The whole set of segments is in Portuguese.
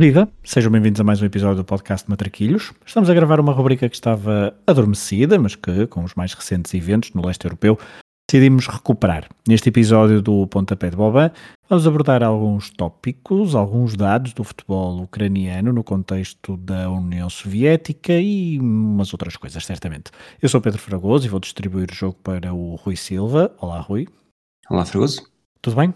Viva! Sejam bem-vindos a mais um episódio do podcast Matraquilhos. Estamos a gravar uma rubrica que estava adormecida, mas que, com os mais recentes eventos no leste europeu, decidimos recuperar. Neste episódio do Pontapé de Boban, vamos abordar alguns tópicos, alguns dados do futebol ucraniano no contexto da União Soviética e umas outras coisas, certamente. Eu sou Pedro Fragoso e vou distribuir o jogo para o Rui Silva. Olá, Rui. Olá, Fragoso. Tudo bem?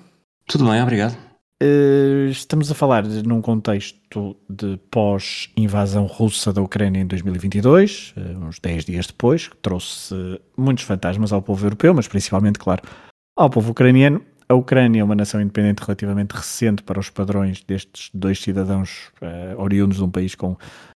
Tudo bem, obrigado. Uh, estamos a falar num contexto de pós-invasão russa da Ucrânia em 2022, uh, eh, uns 10 dias depois, que trouxe muitos fantasmas ao povo europeu, mas principalmente, claro, ao povo ucraniano. A Ucrânia é uma nação independente relativamente recente para os padrões destes dois cidadãos uh, oriundos de um país com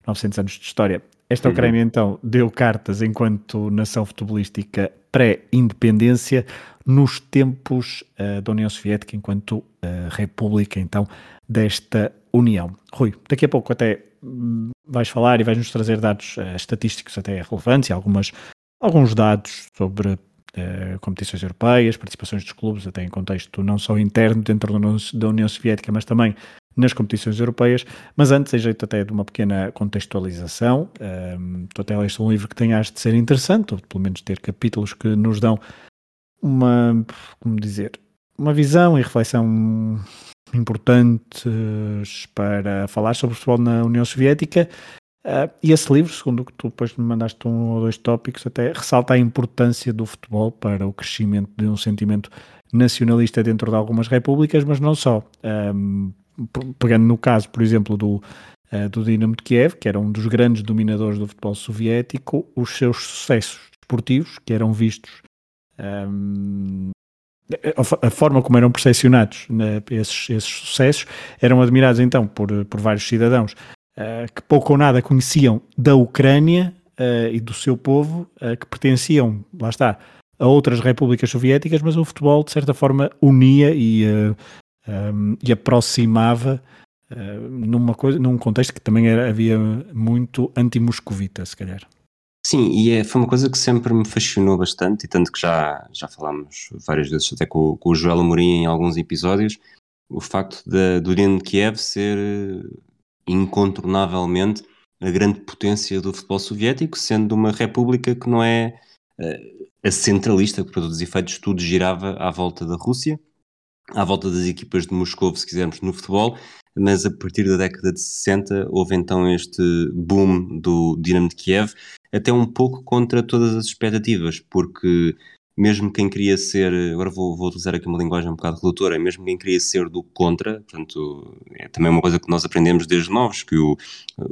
900 anos de história. Esta uhum. Ucrânia, então, deu cartas enquanto nação futebolística pré-independência nos tempos uh, da União Soviética enquanto uh, república, então, desta União. Rui, daqui a pouco até hum, vais falar e vais-nos trazer dados uh, estatísticos até relevantes e algumas, alguns dados sobre competições europeias, participações dos clubes, até em contexto não só interno dentro da União Soviética, mas também nas competições europeias, mas antes, em jeito até de uma pequena contextualização, um, até leste um livro que tenhas de ser interessante, ou pelo menos ter capítulos que nos dão uma, como dizer, uma visão e reflexão importantes para falar sobre o futebol na União Soviética. Uh, e esse livro, segundo o que tu depois me mandaste um ou dois tópicos, até ressalta a importância do futebol para o crescimento de um sentimento nacionalista dentro de algumas repúblicas, mas não só. Um, pegando no caso, por exemplo, do, uh, do Dinamo de Kiev, que era um dos grandes dominadores do futebol soviético, os seus sucessos esportivos, que eram vistos um, a, forma como eram percepcionados né, esses, esses, sucessos eram admirados então por, por vários cidadãos uh, que pouco ou nada conheciam da Ucrânia uh, e do seu povo, uh, que pertenciam, lá está, a outras repúblicas soviéticas, mas o futebol de certa forma unia e, um, e aproximava numa coisa, num contexto que também era, havia muito anti-moscovita, se calhar. Sim, e é, foi uma coisa que sempre me fascinou bastante, e tanto que já, já falámos várias vezes até com, com o Joel Amorim em alguns episódios, o facto de, do Dinamo de Kiev ser eh, incontornavelmente a grande potência do futebol soviético, sendo uma república que não é uh, a centralista, que para todos os efeitos tudo girava à volta da Rússia, à volta das equipas de Moscou, se quisermos, no futebol, mas a partir da década de 60 houve então este boom do Dinamo de Kiev, até um pouco contra todas as expectativas, porque mesmo quem queria ser, agora vou, vou utilizar aqui uma linguagem um bocado redutora, mesmo quem queria ser do contra, portanto, é também uma coisa que nós aprendemos desde novos, que o,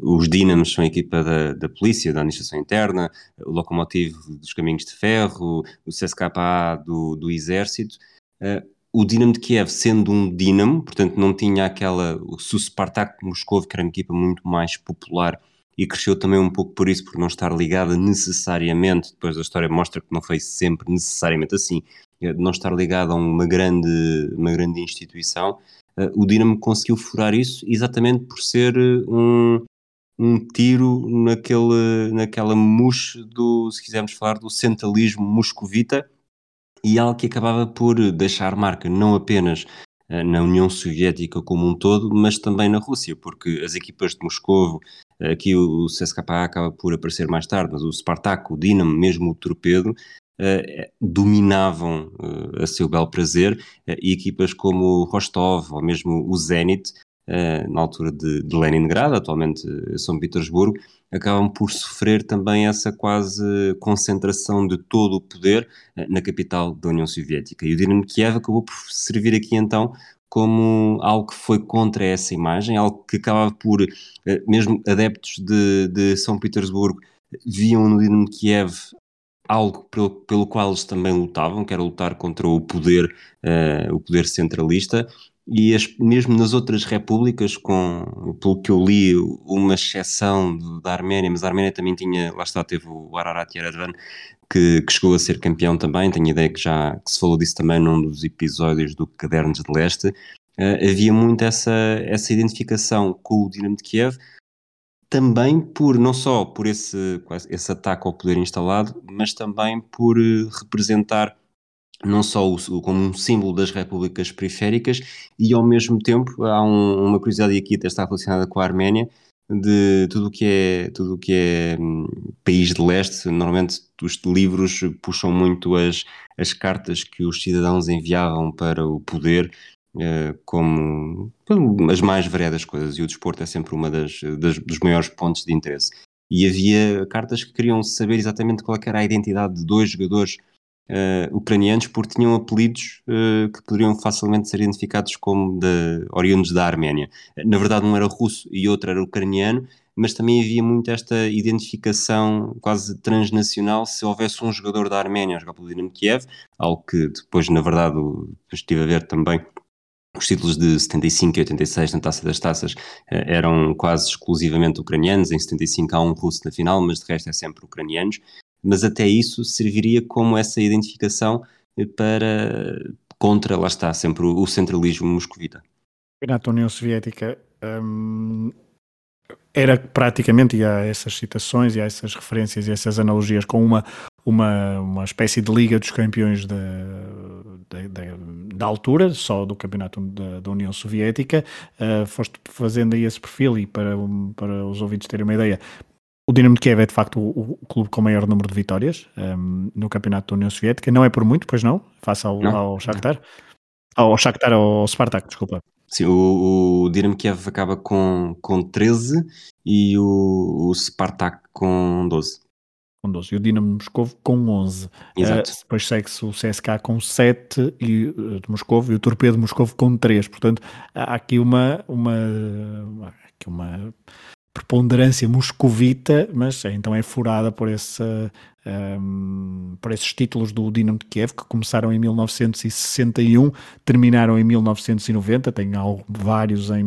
os Dínamos são a equipa da, da polícia, da administração interna, o Locomotivo dos caminhos de ferro, o CSKA do, do exército, uh, o Dinamo de Kiev sendo um Dinamo, portanto não tinha aquela, o Spartak Moscou, que era uma equipa muito mais popular e cresceu também um pouco por isso, por não estar ligada necessariamente, depois a história mostra que não foi sempre necessariamente assim, eh, não estar ligada a uma grande, uma grande instituição, uh, o Dinamo conseguiu furar isso exatamente por ser eh, um, um tiro naquele, naquela mousse do, se quisermos falar, do centralismo moscovita, e algo que acabava por deixar marca não apenas na União Soviética como um todo, mas também na Rússia, porque as equipas de Moscou Aqui o CSKA acaba por aparecer mais tarde, mas o Spartak, o Dinamo, mesmo o Torpedo, dominavam a seu bel prazer e equipas como o Rostov ou mesmo o Zenit, na altura de, de, Leningrado, atualmente São Petersburgo, acabam por sofrer também essa quase concentração de todo o poder na capital da União Soviética. E o Dinamo Kiev acabou por servir aqui então como algo que foi contra essa imagem, algo que acabava por, eh, mesmo adeptos de, de São Petersburgo, viam no Dinamo Kiev algo pelo, pelo qual eles também lutavam, que era lutar contra o poder, uh, o poder centralista, e as, mesmo nas outras repúblicas, com, pelo que eu li, uma exceção da Arménia, mas a Arménia também tinha, lá está, teve o Ararat Yerevan, que, que, chegou a ser campeão também, tenho ideia que já que se falou disso também num dos episódios do Cadernos de Leste, uh, havia muito essa, essa identificação com o Dinamo de Kiev, também por, não só por esse, esse ataque ao poder instalado, mas também por uh, representar não só o, como um símbolo das repúblicas periféricas e ao mesmo tempo há um, uma curiosidade aqui até está relacionada com a Arménia de tudo o que é tudo o que é hum, país de leste. Normalmente os livros puxam muito as, as cartas que os cidadãos enviavam para o poder eh, como as mais variadas coisas e o desporto é sempre uma das, das dos maiores pontos de interesse. E havia cartas que queriam saber exatamente qual é era a identidade de dois jogadores uh, ucranianos porque tinham apelidos uh, que poderiam facilmente ser identificados como de, oriundos da Arménia. Na verdade, um era russo e outro era ucraniano, mas também havia muito esta identificação quase transnacional se houvesse um jogador da Arménia a jogar pelo Dinamo Kiev, algo que depois, na verdade, estive a ver também os títulos de 75 e 86 na Taça das Taças eh, eram quase exclusivamente ucranianos, em 75 há um russo na final, mas de resto é sempre ucranianos mas até isso serviria como essa identificação para contra, lá está, sempre o, centralismo moscovita. Na União Soviética hum, era praticamente, e há essas citações, e há essas referências e essas analogias com uma, uma, uma espécie de Liga dos Campeões da, da, da, da altura, só do campeonato da, da União Soviética. Uh, foste fazendo aí esse perfil, e para, para os ouvintes terem uma ideia, o Dinamo de Kiev é de facto o, o clube com o maior número de vitórias um, ehm, no campeonato da União Soviética. Não é por muito, pois não, face ao, não. ao Shakhtar. Ao Shakhtar, ao Spartak, desculpa. Sim, o, o Dinamo Kiev acaba com, com 13 e o, o Spartak com 12. Com 12. E o Dinamo Moscou com 11. Exato. Uh, depois segue-se o CSK com 7 e, uh, de Moscou e o Torpedo Moscou com 3. Portanto, há aqui uma, uma, aqui uma preponderância moscovita, mas é, então é furada por, esse, um, por esses títulos do Dinamo de Kiev que começaram em 1961, terminaram em 1990, tem vários em,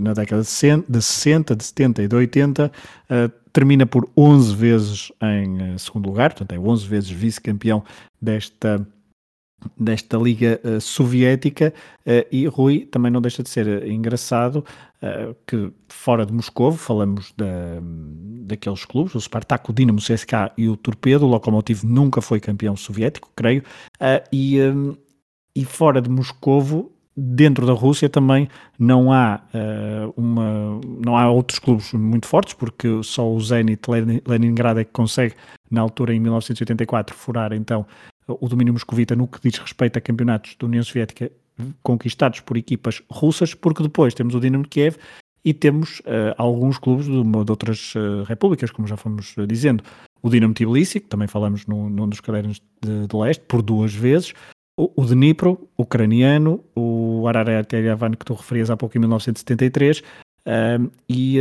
na década de 60, de 70 e de 80, uh, termina por 11 vezes em uh, segundo lugar, portanto é 11 vezes vice-campeão desta desta Liga uh, Soviética uh, e Rui também não deixa de ser engraçado uh, que fora de Moscou falamos da, daqueles clubes, o Spartak, o Dinamo CSK e o Torpedo, o Lokomotiv nunca foi campeão soviético, creio, e, um, e fora de Moscovo dentro da Rússia também não há uma não há outros clubes muito fortes porque só o Zenit Leningrad é que consegue na altura em 1984 furar então o domínio moscovita no que diz respeito a campeonatos da União Soviética conquistados por equipas russas, porque depois temos o Dinamo de Kiev e temos uh, alguns clubes de, de outras uh, repúblicas, como já fomos uh, dizendo. O Dinamo Tbilisi, que também falamos num, num dos cadernos de, de, leste, por duas vezes. O, o Dnipro, ucraniano. O Ararat Yerevan, que tu referias há pouco, em 1973. e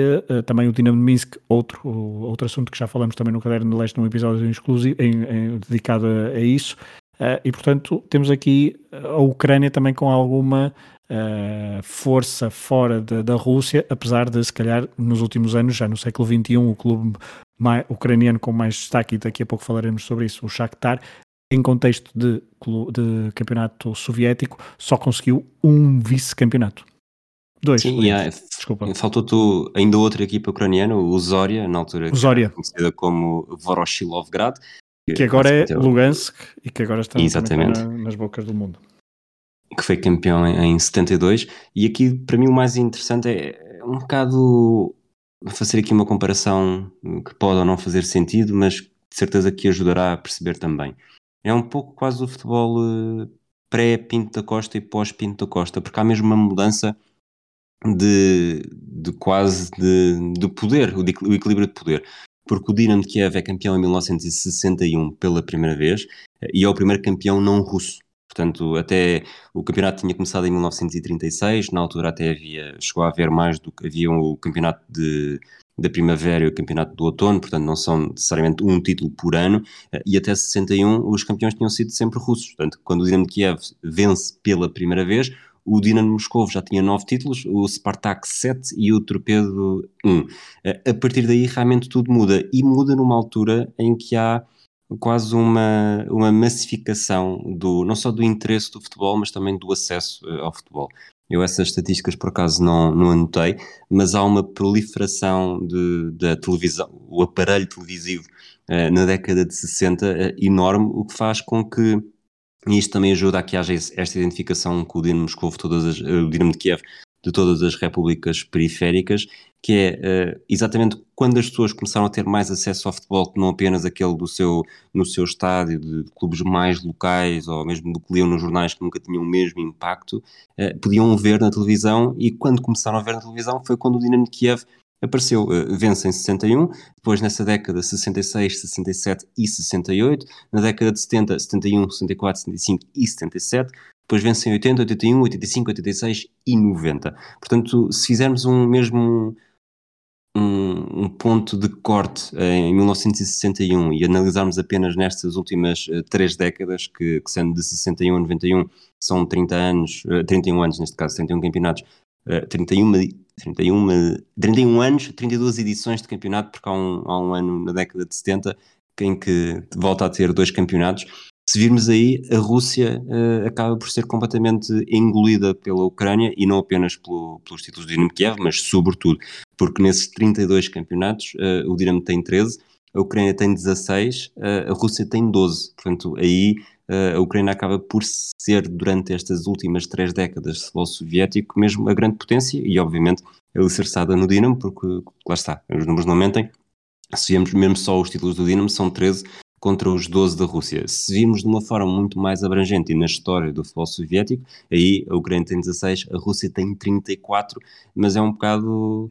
também o Dinamo de Minsk, outro, outro assunto que já falamos também no caderno de leste, num episódio exclusivo, em, em, dedicado a, a isso. Uh, e, portanto, temos aqui a Ucrânia também com alguma uh, força fora de, da Rússia, apesar de, se calhar, nos últimos anos, já no século XXI, o clube mais, ucraniano com mais destaque, e daqui a pouco falaremos sobre isso, o Shakhtar, em contexto de, de campeonato soviético, só conseguiu um vice-campeonato. Dois. Sim, há, Desculpa. Faltou-te ainda outra equipa ucraniana, o Zoria, na altura Zoria. conhecida como Voroshilovgrad, que agora é Lugansk e que agora está Exatamente. nas bocas do mundo. Que foi campeão em, em 72. E aqui, para mim, o mais interessante é, é um bocado fazer aqui uma comparação que pode ou não fazer sentido, mas de certeza que ajudará a perceber também. É um pouco quase o futebol eh, pré-Pinto da Costa e pós-Pinto da Costa, porque há mesmo uma mudança de, de quase de, de poder, o, de, o equilíbrio de poder porque o Dinamo de Kiev é campeão em 1961 pela primeira vez e é o primeiro campeão não russo. Portanto, até o campeonato tinha começado em 1936, na altura até havia, chegou a haver mais do que havia o campeonato de, da primavera e o campeonato do outono, portanto não são necessariamente um título por ano, e até 61 os campeões tinham sido sempre russos. Portanto, quando o Dinamo de Kiev vence pela primeira vez, o Dinamo Moscou já tinha nove títulos, o Spartak sete e o Torpedo um. A partir daí realmente tudo muda e muda numa altura em que há quase uma, uma massificação do, não só do interesse do futebol, mas também do acesso eh, ao futebol. Eu essas estatísticas por acaso não, não anotei, mas há uma proliferação de, da televisão, o aparelho televisivo uh, na década de 60 uh, eh, enorme, o que faz com que e isto também ajuda a que haja esta identificação com o Dinamo Moscou, todas as, o Dinamo de Kiev, de todas as repúblicas periféricas, que é uh, exatamente quando as pessoas começaram a ter mais acesso ao futebol, que não apenas aquele do seu, no seu estádio, de clubes mais locais, ou mesmo do que liam nos jornais que nunca tinham o mesmo impacto, uh, podiam ver na televisão, e quando começaram a ver na televisão foi quando o Dinamo de Kiev apareceu, uh, vence em 61, depois nessa década 66, 67 e 68, na década de 70, 71, 74, 75 e 77, depois vence em 80, 81, 85, 86 e 90. Portanto, se fizermos um mesmo um, um, ponto de corte em 1961 e analisarmos apenas nestas últimas uh, três décadas, que, que, sendo de 61 a 91 são 30 anos, uh, eh, 31 anos neste caso, 31 campeonatos, uh, 31, 31, 31 anos, 32 edições de campeonato, porque há um, há um ano na década de 70 em que volta a ter dois campeonatos se virmos aí, a Rússia uh, acaba por ser completamente engolida pela Ucrânia e não apenas pelo, pelos títulos do Dinamo Kiev, mas sobretudo porque nesses 32 campeonatos uh, o Dinamo tem 13, a Ucrânia tem 16, uh, eh, a Rússia tem 12. Portanto, aí a Ucrânia acaba por ser, durante estas últimas três décadas de futebol soviético, mesmo a grande potência e, obviamente, alicerçada no Dinamo, porque lá está, os números não mentem. Se vemos mesmo só os títulos do Dinamo, são 13, contra os 12 da Rússia. Se virmos de uma forma muito mais abrangente e na história do futebol soviético, aí a Ucrânia tem 16, a Rússia tem 34, mas é um bocado.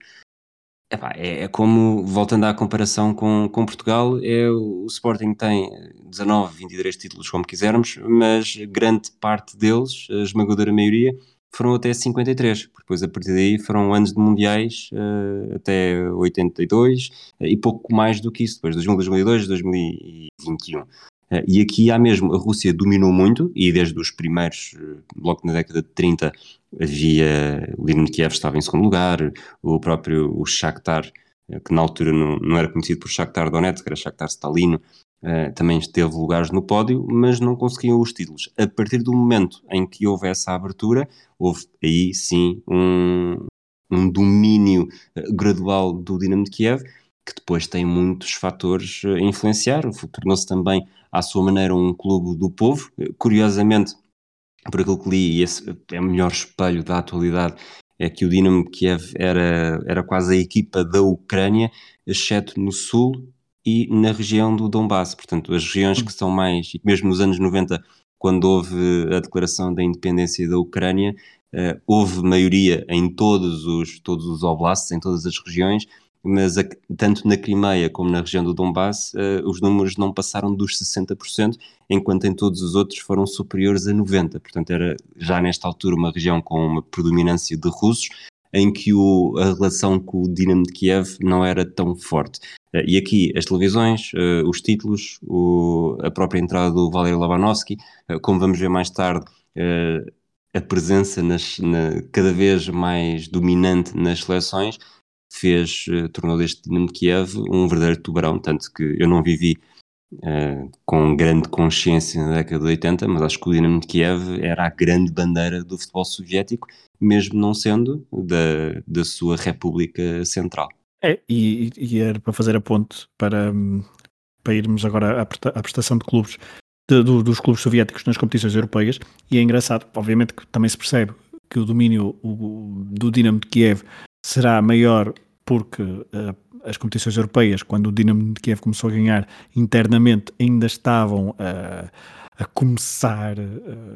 Epá, é, é, como, voltando à comparação com, com Portugal, é, o Sporting tem 19, 23 títulos, como quisermos, mas grande parte deles, a esmagadora maioria, foram até 53, depois a partir daí foram anos de mundiais uh, até 82 uh, e pouco mais do que isso, depois 2002, 2021. Uh, e aqui há mesmo, a Rússia dominou muito e desde os primeiros, uh, logo na década de 30, havia o Dinamo Kiev estava em segundo lugar, o próprio o Shakhtar, uh, que na altura não, não era conhecido por Shakhtar Donetsk, era Shakhtar Stalino, também esteve lugares no pódio, mas não conseguiam os títulos. A partir do momento em que houve essa abertura, houve aí sim um, um domínio gradual do Dinamo de Kiev, que depois tem muitos fatores a influenciar. Tornou-se também, à sua maneira, um clube do povo. Curiosamente, por aquilo que li, e esse é o melhor espelho da atualidade, é que o Dinamo Kiev era, era quase a equipa da Ucrânia, exceto no sul e na região do Donbass, portanto, as regiões que são mais, mesmo nos anos 90, quando houve a declaração da independência da Ucrânia, uh, houve maioria em todos os, todos os oblasts, em todas as regiões, mas a, tanto na Crimeia como na região do Donbass, uh, os números não passaram dos 60%, enquanto em todos os outros foram superiores a 90%. Portanto, era já nesta altura uma região com uma predominância de russos, em que o, a relação com o Dinamo de Kiev não era tão forte. Uh, e aqui as televisões, uh, os títulos, o, a própria entrada do Valery Lobanovsky, como vamos ver mais tarde, a presença nas, na, cada vez mais dominante nas seleções, fez, tornou deste Dinamo de Kiev um verdadeiro tubarão, tanto que eu não vivi Uh, com grande consciência na década de 80, mas acho que o Dinamo de Kiev era a grande bandeira do futebol soviético, mesmo não sendo da, da sua República Central. É, e, e era para fazer a ponte para, para irmos agora à, à prestação de clubes, de, do, dos clubes soviéticos nas competições europeias, e é engraçado, obviamente que também se percebe que o domínio o, do Dinamo de Kiev será maior porque uh, as competições europeias, quando o Dinamo de Kiev começou a ganhar internamente, ainda estavam a, a começar,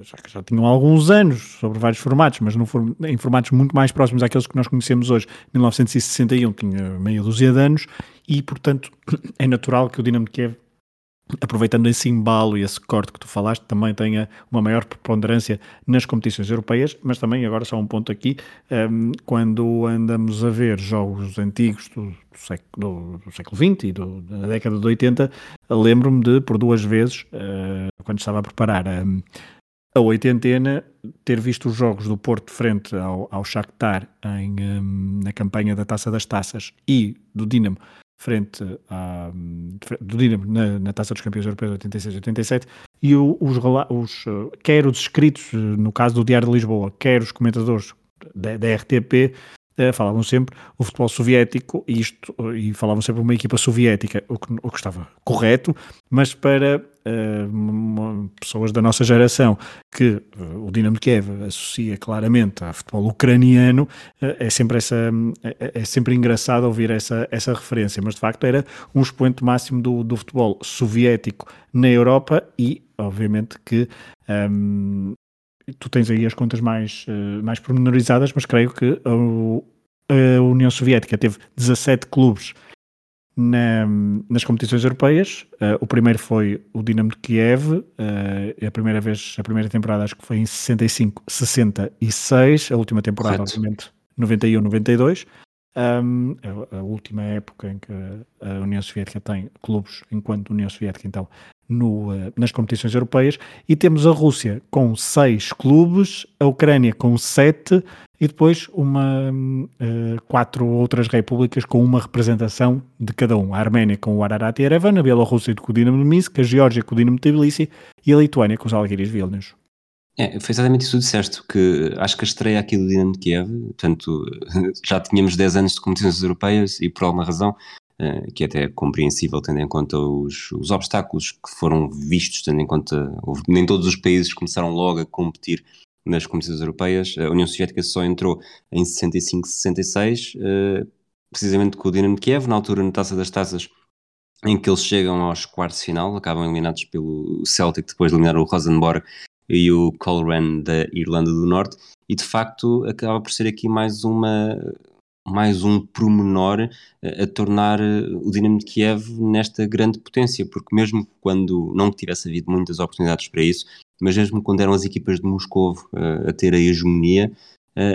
já que já tinham alguns anos sobre vários formatos, mas no, em formatos muito mais próximos àqueles que nós conhecemos hoje. 1961 tinha meia dúzia de anos e, portanto, é natural que o Dinamo de Kiev aproveitando esse embalo e esse corte que tu falaste, também tenha uma maior preponderância nas competições europeias, mas também, agora só um ponto aqui, um, quando andamos a ver jogos antigos do, do, século, do, do século XX e do, da década de 80, lembro-me de, por duas vezes, uh, quando estava a preparar a, a oitentena, ter visto os jogos do Porto frente ao, ao Shakhtar em, um, na campanha da Taça das Taças e do Dinamo frente à, do Dinamo na, na, Taça dos Campeões Europeus 86 87 e os, os, quer os escritos, no caso do Diário de Lisboa, quer os comentadores da, da RTP, uh, falavam sempre o futebol soviético e isto e falavam sempre uma equipa soviética, o que, o que estava correto, mas para uh, pessoas da nossa geração que uh, o Dinamo Kiev associa claramente a futebol ucraniano, é sempre essa é, é, sempre engraçado ouvir essa essa referência, mas de facto era um expoente máximo do, do futebol soviético na Europa e obviamente que um, tu tens aí as contas mais, uh, mais pormenorizadas, mas creio que a, a, União Soviética teve 17 clubes na, nas competições europeias. Uh, o primeiro foi o Dinamo de Kiev, uh, a primeira vez, a primeira temporada acho que foi em 65, 66, a última temporada, Correto. obviamente, 91, 92. Um, a, a, última época em que a União Soviética tem clubes enquanto União Soviética, então, no, uh, nas competições europeias. E temos a Rússia com seis clubes, a Ucrânia com sete e depois uma, uh, quatro outras repúblicas com uma representação de cada um. A Arménia com o Ararat e Erevan, a Bielorrússia com o Dinamo Minsk, a Geórgia com o Dinamo Tbilisi e a Lituânia com os Algiris Vilnius. É, foi exatamente isso que disseste, que acho que a estreia aqui do Dinamo de Kiev, portanto, já tínhamos 10 anos de competições europeias e por alguma razão, uh, que é até compreensível tendo em conta os, os obstáculos que foram vistos, tendo em conta, nem todos os países começaram logo a competir nas competições europeias, a União Soviética só entrou em 65, 66, uh, precisamente com o Dinamo de Kiev, na altura na Taça das Taças, em que eles chegam aos quartos de final, acabam eliminados pelo Celtic depois de eliminar o Rosenborg e o Coleraine da Irlanda do Norte, e de facto acaba por ser aqui mais uma mais um promenor a, a tornar eh, o Dinamo de Kiev nesta grande potência, porque mesmo quando não tivesse havido muitas oportunidades para isso, mas mesmo quando eram as equipas de Moscou uh, a ter a hegemonia,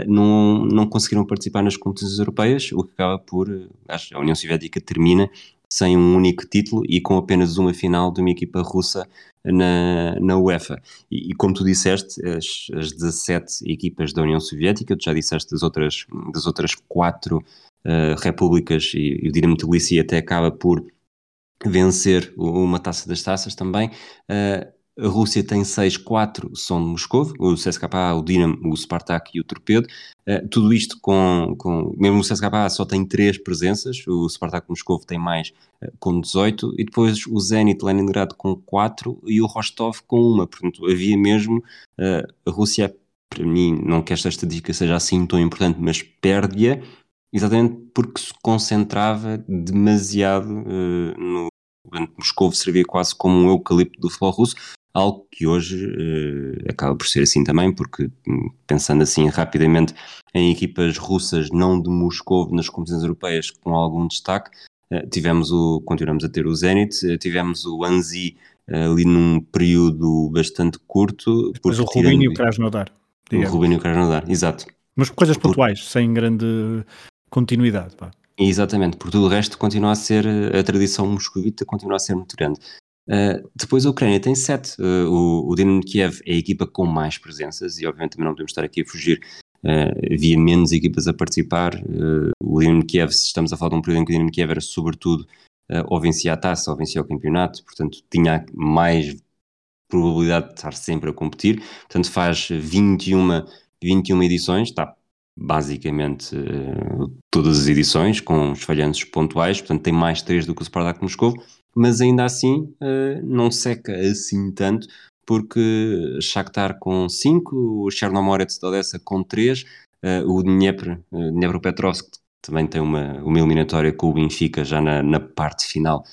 não, não conseguiram participar nas competições europeias, o que acaba por, uh, a União Soviética termina sem um único título e com apenas uma final de uma equipa russa na, na UEFA. E, e como tu disseste, as, as 17 equipas da União Soviética, tu já disseste das outras, das outras quatro uh, repúblicas e, e o Dinamo Tbilisi até acaba por vencer uma taça das taças também. Uh, a Rússia tem 6, 4 são de Moscou, o CSKA, o Dinamo, o Spartak e o Torpedo. Uh, tudo isto com, com. Mesmo o CSKA só tem 3 presenças, o Spartak Moscou tem mais uh, com 18, e depois o Zenit Leningrado com 4 e o Rostov com 1. Portanto, havia mesmo. Uh, a Rússia, para mim, não que esta estatística seja assim tão importante, mas perde-a exatamente porque se concentrava demasiado no. Moscou servia quase como um eucalipto do futebol russo, algo que hoje uh, acaba por ser assim também, porque hum, pensando assim rapidamente em equipas russas não de Moscou nas competições europeias com algum destaque, uh, tivemos o, continuamos a ter o Zenit, uh, tivemos o Anzi ali num período bastante curto. Depois o Rubinho e o Krasnodar. O Rubinho e o Krasnodar, exato. Mas coisas pontuais, por... sem grande continuidade. Pá. Exatamente, por tudo o resto continua a ser, a tradição moscovita continua a ser muito grande. Uh, depois a Ucrânia tem sete. Uh, o, o Dinamo Kiev é a equipa com mais presenças e obviamente também não podemos estar aqui a fugir. Uh, havia menos equipas a participar. o Dinamo Kiev, se estamos a falar de um período em que o Dinamo Kiev era sobretudo ou vencia a taça ou vencia o campeonato, portanto tinha mais probabilidade de estar sempre a competir. Portanto faz 21, 21 edições, está basicamente todas as edições com os falhanços pontuais, portanto tem mais três do que o Spartak Moscou mas ainda assim uh, não seca assim tanto, porque Shakhtar com 5, o Chernomorets de Odessa com 3, uh, eh, o Dnepr, Dnepropetrovsk também tem uma, uma eliminatória com o Benfica já na, na parte final,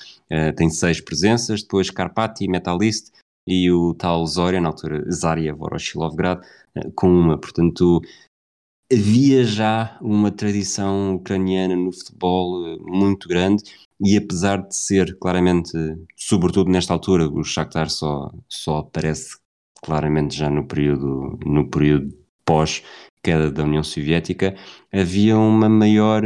tem 6 presenças, depois Karpati, Metalist e o tal Zoria, na altura Zaria Voroshilovgrad, com uma, portanto havia já uma tradição ucraniana no futebol muito grande e apesar de ser claramente, sobretudo nesta altura, o Shakhtar só, só aparece claramente já no período, no período pós queda da União Soviética, havia uma maior,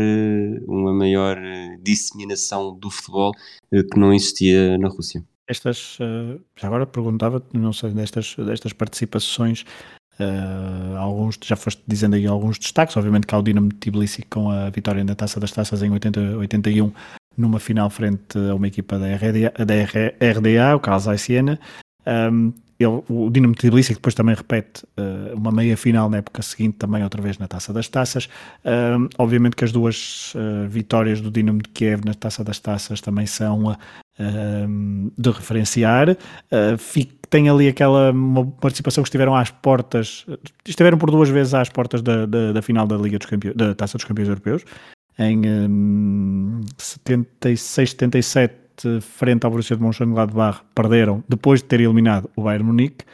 uma maior disseminação do futebol eh, que não existia na Rússia. Estas, eh, já agora perguntava, não sei, destas, destas participações, Uh, alguns, já foste dizendo aí alguns destaques, obviamente que há o Dinamo de Tbilisi com a vitória na Taça das Taças em 80, 81 numa final frente a uma equipa da RDA, da RDA o Carlos Siena. Um, ele, o Dinamo Tbilisi depois também repete uh, uma meia final na época seguinte também outra vez na Taça das Taças. Uh, obviamente que as duas uh, vitórias do Dinamo de Kiev na Taça das Taças também são de referenciar. Tem ali aquela participação que estiveram às portas estiveram por duas vezes às portas da, da, da final da Liga dos Campeões da Taça dos Campeões Europeus em um, 76, 77 frente ao Borussia de Mönchengladbach perderam depois de ter eliminado o Bayern Munique.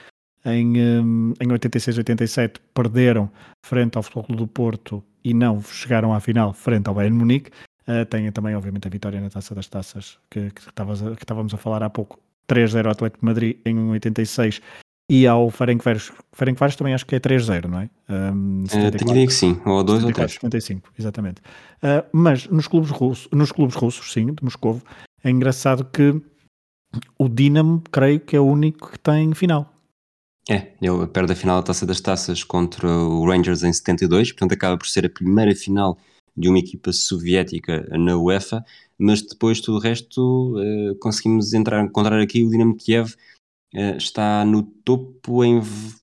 Em, hum, em 86-87 perderam frente ao Futebol do Porto e não chegaram à final frente ao Bayern Munique. Uh, tem também, obviamente, a vitória na Taça das Taças que, que, que estávamos a falar há pouco. 3-0 ao Atlético de Madrid em 86 e ao Ferencváros. Ferencváros também acho que é 3-0, não é? Um, uh, que sim, ou 2 ou 3. 75, exatamente. Uh, mas nos clubes, russos, nos clubes russos, sim, de Moscovo, é engraçado que o Dinamo, creio que é o único que tem final. É, ele perde a final da Taça das Taças contra o Rangers em 72, portanto acaba por ser a primeira final de uma equipa soviética na UEFA, mas depois tudo o resto uh, conseguimos entrar, encontrar aqui o Dinamo Kiev está no topo em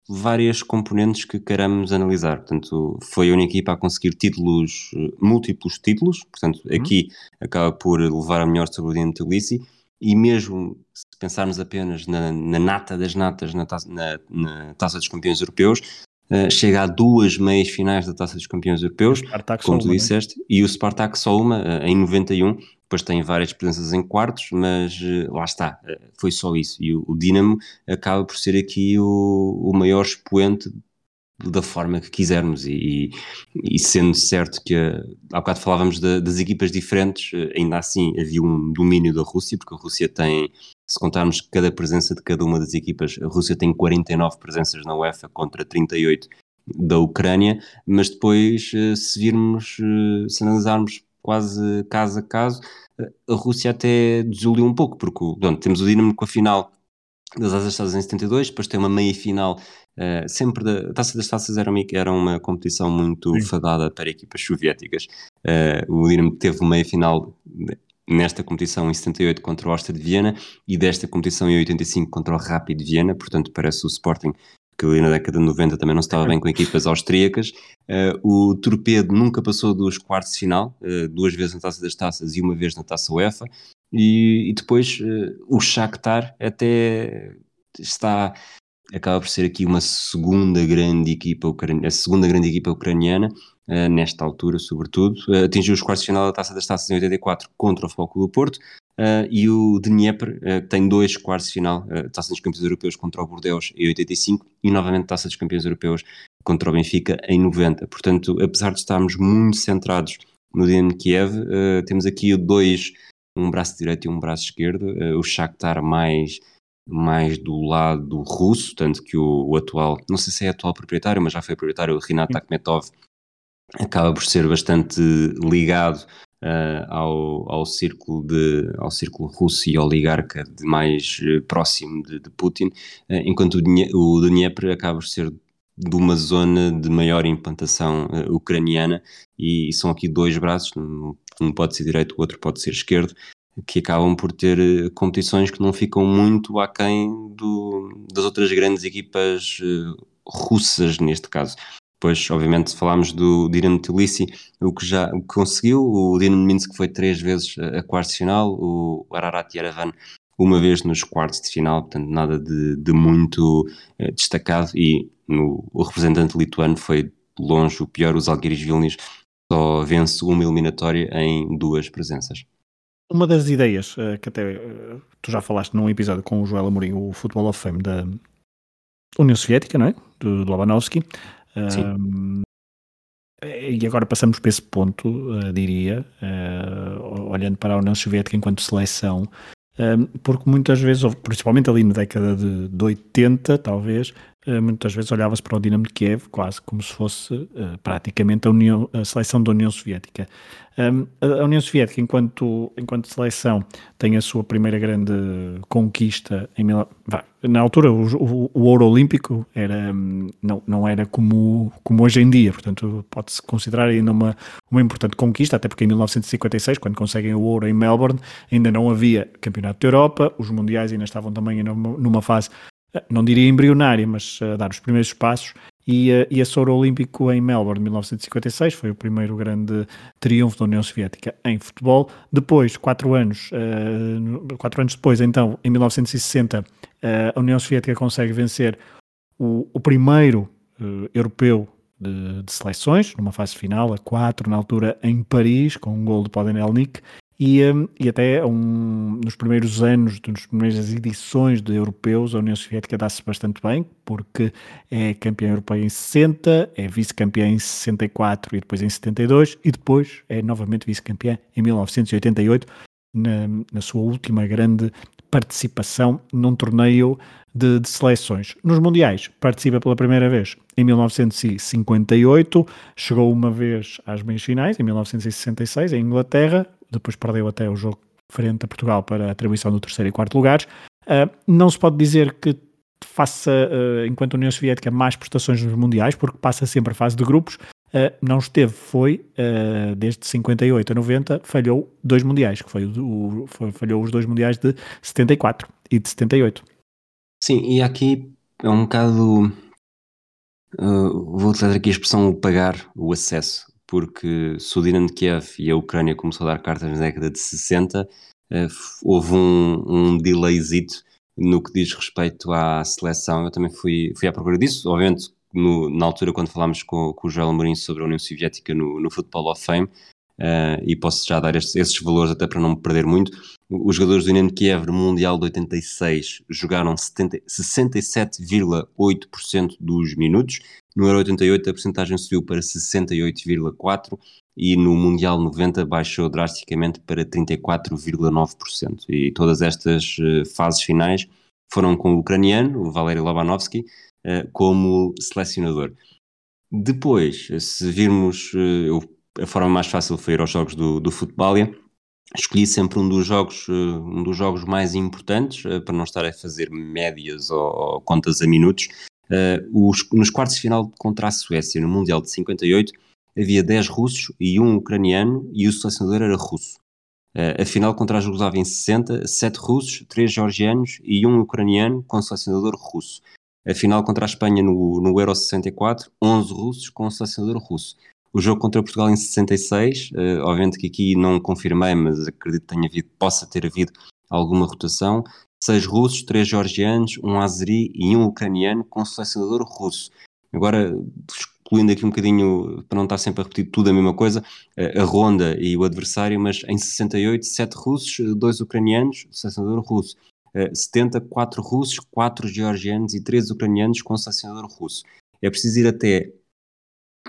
várias componentes que queramos analisar. Portanto, foi a única equipa a conseguir títulos, eh, múltiplos títulos, portanto, uhum. aqui acaba por levar a melhor sobre o Dinamo Tbilisi, e mesmo se pensarmos apenas na, na nata das natas na taça, na, na taça dos campeões europeus, uh, chega a duas meias finais da taça dos campeões europeus, como tu uma, é? disseste, né? e o Spartak só uma, uh, em 91, depois tem várias presenças em quartos, mas uh, lá está, foi só isso, e o, o Dinamo acaba por ser aqui o, o maior expoente da forma que quisermos. E, e, sendo certo que há bocado falávamos de, das equipas diferentes, ainda assim havia um domínio da Rússia, porque a Rússia tem, se contarmos cada presença de cada uma das equipas, a Rússia tem 49 presenças na UEFA contra 38 da Ucrânia, mas depois eh, se virmos, eh, se analisarmos quase caso a caso, a Rússia até desiludiu um pouco, porque pronto, temos o Dinamo com a final das Asas Estados em 72, depois tem uma meia final Uh, sempre da, a Taça das Taças era uma, era uma competição muito Sim. fadada para equipas soviéticas. Uh, o Dinamo teve uma meia final nesta competição em 78 contra o Áustria de Viena e desta competição em 85 contra o Rapid de Viena, portanto parece o Sporting que na década de 90 também não estava bem com equipas austríacas. Uh, o Torpedo nunca passou dos quartos de final, duas vezes na Taça das Taças e uma vez na Taça UEFA. E, e depois o Shakhtar até está acaba por ser aqui uma segunda grande equipa a segunda grande equipa ucraniana, uh, nesta altura, sobretudo. Uh, atingiu os quartos de final da Taça das Taças em 84 contra o Foco do Porto. Uh, e o Dnieper tem dois quartos de final, Taça dos Campeões Europeus contra o Bordeaux em 85 e novamente Taça dos Campeões Europeus contra o Benfica em 90. Portanto, apesar de estarmos muito centrados no Dinamo Kiev, temos aqui dois, um braço direito e um braço esquerdo, o Shakhtar mais mais do lado russo, tanto que o, o, atual, não sei se é atual proprietário, mas já foi proprietário, o Rinat Akhmetov, acaba por ser bastante ligado uh, ao, ao, círculo de, ao círculo russo e oligarca de mais uh, próximo de, de Putin, uh, enquanto o, Dnieper acaba por ser de uma zona de maior implantação ucraniana e, e são aqui dois braços, um pode ser direito, o outro pode ser esquerdo, que acabam por ter eh, competições que não ficam muito aquém do, das outras grandes equipas uh, russas, neste caso. Depois, obviamente, falámos do Dinamo Tbilisi, o que já conseguiu, o Dinamo Minsk foi três vezes a, quartos final, o Ararat Yerevan uma vez nos quartos de final, portanto nada de, de muito uh, destacado e no, o representante lituano foi longe o pior, os Algiris Vilnius só vence uma eliminatória em duas presenças. Uma das ideias uh, que até uh, tu já falaste num episódio com o Joel Amorim, o Football of Fame da União Soviética, não é? Do, do Lobanovsky. Sim. e agora passamos para esse ponto, uh, diria, olhando para a União Soviética enquanto seleção, porque muitas vezes, principalmente ali na década de, de 80, talvez, eh, muitas vezes olhava-se para o Dinamo de Kiev quase como se fosse uh, praticamente a, União, a, seleção da União Soviética. Um, a União Soviética, enquanto, enquanto seleção, tem a sua primeira grande conquista em na altura o, o, o, ouro olímpico era, não, não era como, como hoje em dia, portanto pode-se considerar ainda uma, uma importante conquista, até porque em 1956, quando conseguem o ouro em Melbourne, ainda não havia Campeonato da Europa, os Mundiais ainda estavam também numa, numa fase não diria embrionária, mas a dar os primeiros passos e, e a Ouro Olímpico em Melbourne, 1956, foi o primeiro grande triunfo da União Soviética em futebol. Depois, quatro anos, uh, quatro anos depois, então, em 1960, uh, a União Soviética consegue vencer o, o primeiro europeu de, de, seleções, numa fase final, a quatro, na altura em Paris, com um gol de Podenelnik, e, um, e até um, nos primeiros anos, nas primeiras edições de europeus, a União Soviética dá-se bastante bem, porque é campeã europeia em 60, é vice-campeã em 64 e depois em 72, e depois é novamente vice-campeã em 1988, na, na, sua última grande participação num torneio de, de, seleções. Nos Mundiais, participa pela primeira vez em 1958, chegou uma vez às meias finais, em 1966, em Inglaterra, depois perdeu até o jogo frente a Portugal para a atribuição do terceiro e quarto lugares. Uh, não se pode dizer que faça, uh, enquanto União Soviética, mais prestações nos Mundiais, porque passa sempre a fase de grupos. Uh, não esteve, foi, desde 58 a 90, falhou dois Mundiais, que foi, o, foi, falhou os dois Mundiais de 74 e de 78. Sim, e aqui é um bocado, vou utilizar aqui a expressão pagar o acesso porque se o Dinamo de Kiev e a Ucrânia começou a dar cartas na década de 60, eh, houve um, um delayzito no que diz respeito à seleção. Eu também fui, fui à procura disso, obviamente no, na altura quando falámos com, com o Joel Mourinho sobre a União Soviética no, no Football of Fame, uh, e posso já dar estes, esses valores até para não me perder muito, os jogadores do Dinamo de Kiev no Mundial de 86 jogaram 67,8% dos minutos, no Euro 88 a porcentagem subiu para 68,4% e no Mundial 90 baixou drasticamente para 34,9%. E todas estas uh, fases finais foram com o ucraniano, o Valery Lobanovsky, uh, como selecionador. Depois, se virmos, uh, a forma mais fácil foi ir aos jogos do, do escolhi sempre um dos jogos, um dos jogos mais importantes, para não estar a fazer médias ou, ou contas a minutos, Uh, os, nos quartos de final contra a Suécia, no Mundial de 58, havia 10 russos e um ucraniano e o selecionador era russo. Uh, a final contra a Jugoslávia em 60, 7 russos, 3 georgianos e um ucraniano com selecionador russo. A final contra a Espanha no, no Euro 64, 11 russos com selecionador russo. O jogo contra Portugal em 66, uh, obviamente que aqui não confirmei, mas acredito que tenha havido, possa ter havido alguma rotação seis russos, três georgianos, um azeri e um ucraniano com selecionador russo. Agora, excluindo aqui um bocadinho, para não estar sempre a repetir tudo a mesma coisa, a ronda e o adversário, mas em 68, sete russos, dois ucranianos, selecionador russo. 70, quatro russos, quatro georgianos e três ucranianos com selecionador russo. É preciso ir até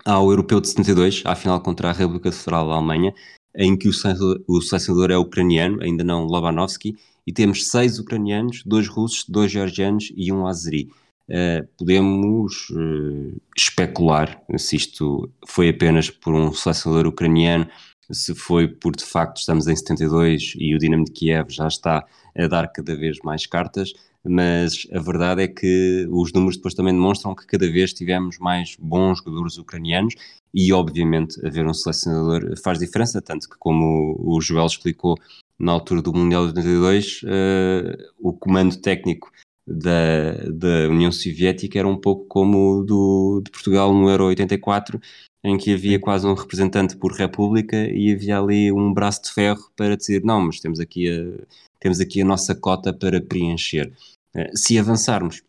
ao Europeu de 72, à final contra a República Federal da Alemanha, em que o selecionador é ucraniano, ainda não Lobanovsky, e temos seis ucranianos, dois russos, dois georgianos e um azeri. Uh, podemos uh, especular se isto foi apenas por um selecionador ucraniano, se foi por de facto estamos em 72 e o Dinamo de Kiev já está a dar cada vez mais cartas, mas a verdade é que os números depois também demonstram que cada vez tivemos mais bons jogadores ucranianos e obviamente haver um selecionador faz diferença, tanto que como o Joel explicou na altura do Mundial de 82, uh, eh, o comando técnico da, da União Soviética era um pouco como o do, de Portugal no Euro 84, em que havia quase um representante por república e havia ali um braço de ferro para dizer não, mas temos aqui a, temos aqui a nossa cota para preencher. Uh, se avançarmos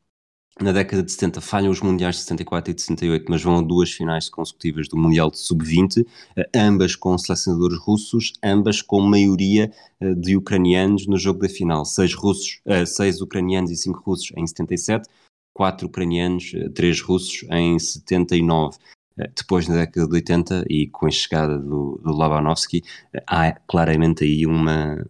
na década de 70 falham os mundiais de 74 e de 68, mas vão a duas finais consecutivas do Mundial de Sub-20, eh, ambas com selecionadores russos, ambas com maioria eh, de ucranianos no jogo da final. Seis, russos, eh, seis ucranianos e cinco russos em 77, quatro ucranianos, três russos em 79. Depois, na década de 80, e com a chegada do, do Labanovsky, há claramente aí uma,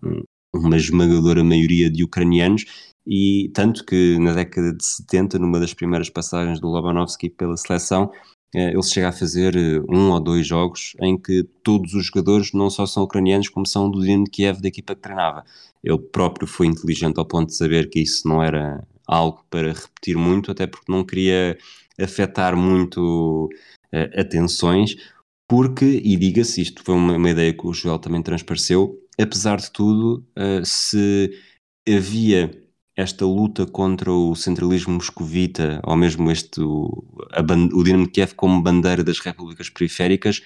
uma esmagadora maioria de ucranianos e tanto que na década de 70, numa das primeiras passagens do Lobanovski pela seleção, eh, ele chega a fazer eh, um ou dois jogos em que todos os jogadores não só são ucranianos, como são do Dinamo de Kiev, da equipa que treinava. Ele próprio foi inteligente ao ponto de saber que isso não era algo para repetir muito, até porque não queria afetar muito uh, atenções, porque, e diga-se, isto foi uma, uma, ideia que o Joel também transpareceu, apesar de tudo, uh, se havia esta luta contra o centralismo moscovita, ou mesmo este, o, a, o Dinamo Kiev como bandeira das repúblicas periféricas,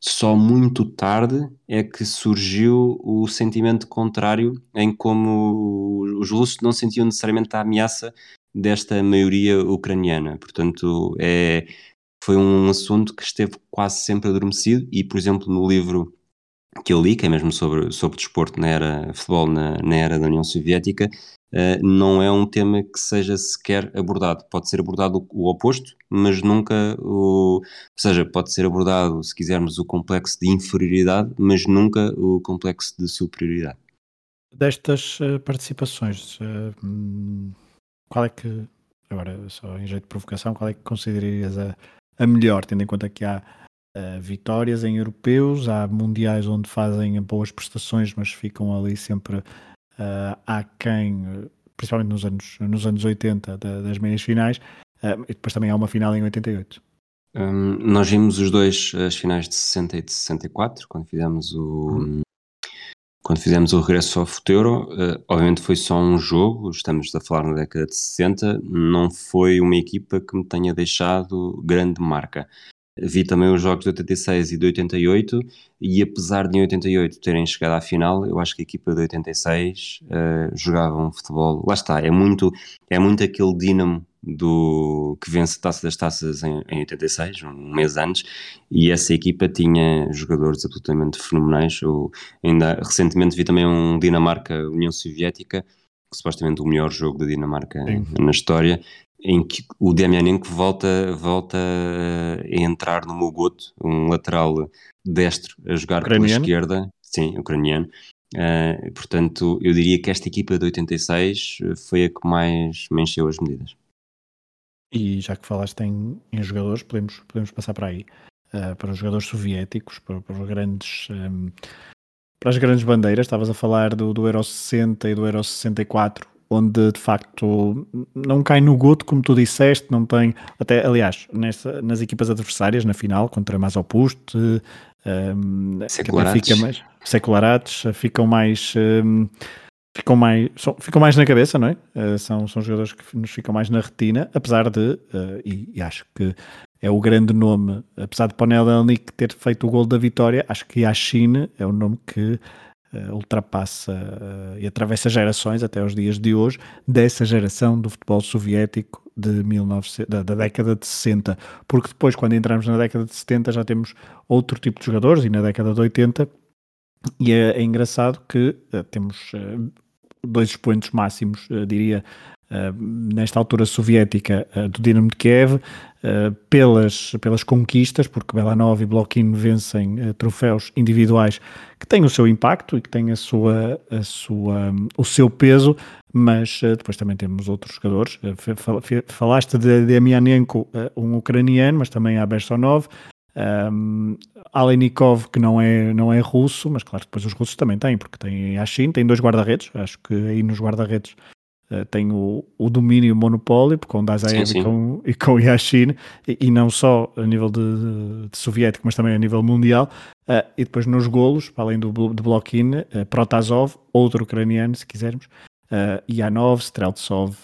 só muito tarde é que surgiu o sentimento contrário, em como os russos não sentiam necessariamente a ameaça desta maioria ucraniana. Portanto, é, foi um assunto que esteve quase sempre adormecido e, por exemplo, no livro que eu li, que é mesmo sobre, sobre desporto na era futebol na, na era da União Soviética, uh, não é um tema que seja sequer abordado. Pode ser abordado o, o oposto, mas nunca o. Ou seja, pode ser abordado, se quisermos, o complexo de inferioridade, mas nunca o complexo de superioridade. Destas uh, participações, uh, qual é que, agora só em jeito de provocação, qual é que considerarias a, a melhor, tendo em conta que há uh, vitórias em europeus, há mundiais onde fazem boas prestações, mas ficam ali sempre uh, aquém, principalmente nos anos, nos anos 80 da, das meias finais, uh, e depois também há uma final em 88. Um, nós vimos os dois as finais de 60 e de 64, quando fizemos o, hum. quando fizemos o regresso ao Futeuro, uh, obviamente foi só um jogo, estamos a falar na década de 60, não foi uma equipa que me tenha deixado grande marca. Vi também os jogos de 86 e de 88 e apesar de em 88 terem chegado à final, eu acho que a equipa de 86 uh, jogava um futebol, lá está, é muito, é muito aquele dínamo do que vence a Taça das Taças em, em 86, um mês antes, e essa equipa tinha jogadores absolutamente fenomenais. Eu ainda recentemente vi também um Dinamarca-União Soviética, supostamente o melhor jogo da Dinamarca Sim. na história, em que o Demianenko volta, volta a entrar no Mogoto, um lateral destro a jogar ucraniano. pela esquerda, sim, ucraniano. Uh, portanto, eu diria que esta equipa de 86 foi a que mais me encheu as medidas. E já que falaste em, em jogadores, podemos, podemos passar para aí. Uh, para os jogadores soviéticos, para, para os grandes um, para as grandes bandeiras, estavas a falar do, do Euro 60 e do Euro 64 onde de facto não cai no goto, como tu disseste, não tem, até aliás, nessa, nas equipas adversárias, na final, contra mais oposto, um, fica mais secularates, ficam mais um, ficam mais são, ficam mais na cabeça, não é? Uh, são, são jogadores que nos ficam mais na retina, apesar de, uh, e, e, acho que é o grande nome, apesar de Ponel Elnik ter feito o gol da vitória, acho que Yashin é o nome que uh, ultrapassa uh, e atravessa gerações até os dias de hoje dessa geração do futebol soviético de 1900, da, da, década de 60, porque depois quando entramos na década de 70 já temos outro tipo de jogadores e na década de 80 e é, é engraçado que uh, temos dois expoentes máximos, diria, nesta altura soviética do Dinamo de Kiev, Uh, pelas, pelas conquistas, porque Belanov e Bloquin vencem troféus individuais que têm o seu impacto e que têm a sua, a sua, o seu peso, mas depois também temos outros jogadores. falaste de Demianenko, um ucraniano, mas também há Bersonov, um, Alenikov, que não é, não é russo, mas claro, depois os russos também têm, porque tem China, tem dois guarda-redes, acho que aí nos guarda-redes uh, tem o, o domínio monopólio com o Dazaev e com, e com o Yashin, e, e, não só a nível de, de, soviético, mas também a nível mundial. Uh, e depois nos golos, para além do de Blokin, uh, Protasov, outro ucraniano, se quisermos, uh, Yanov, Streltsov,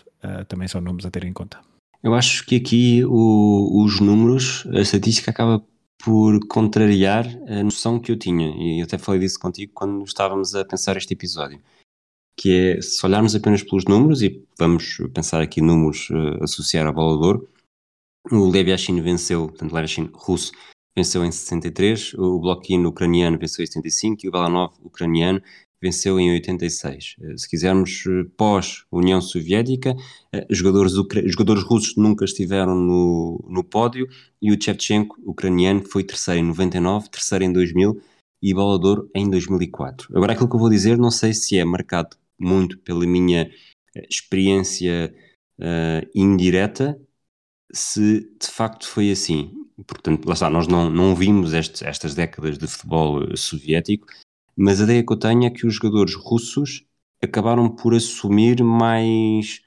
também são nomes a ter em conta. Eu acho que aqui o, os números, a estatística acaba por contrariar a noção que eu tinha, e até falei disso contigo quando estávamos a pensar este episódio que é, se olharmos apenas pelos números, e vamos pensar aqui números uh, associar a bola o Lev Yashin venceu, portanto, Lev Yashin russo venceu em 63, o Blokin ucraniano venceu em 75 e o Belanov ucraniano venceu em 86. Eh, se quisermos, eh, pós-União Soviética, jogadores, jogadores russos nunca estiveram no, no pódio e o Shevchenko, ucraniano, foi terceiro em 99, terceiro em 2000 e ouro em 2004. Agora, aquilo que eu vou dizer, não sei se é marcado muito pela minha eh, experiência uh, indireta, se de facto foi assim. Portanto, lá está, nós não, não vimos este, estas décadas de futebol eh, soviético, mas a ideia que eu tenho é que os jogadores russos acabaram por assumir mais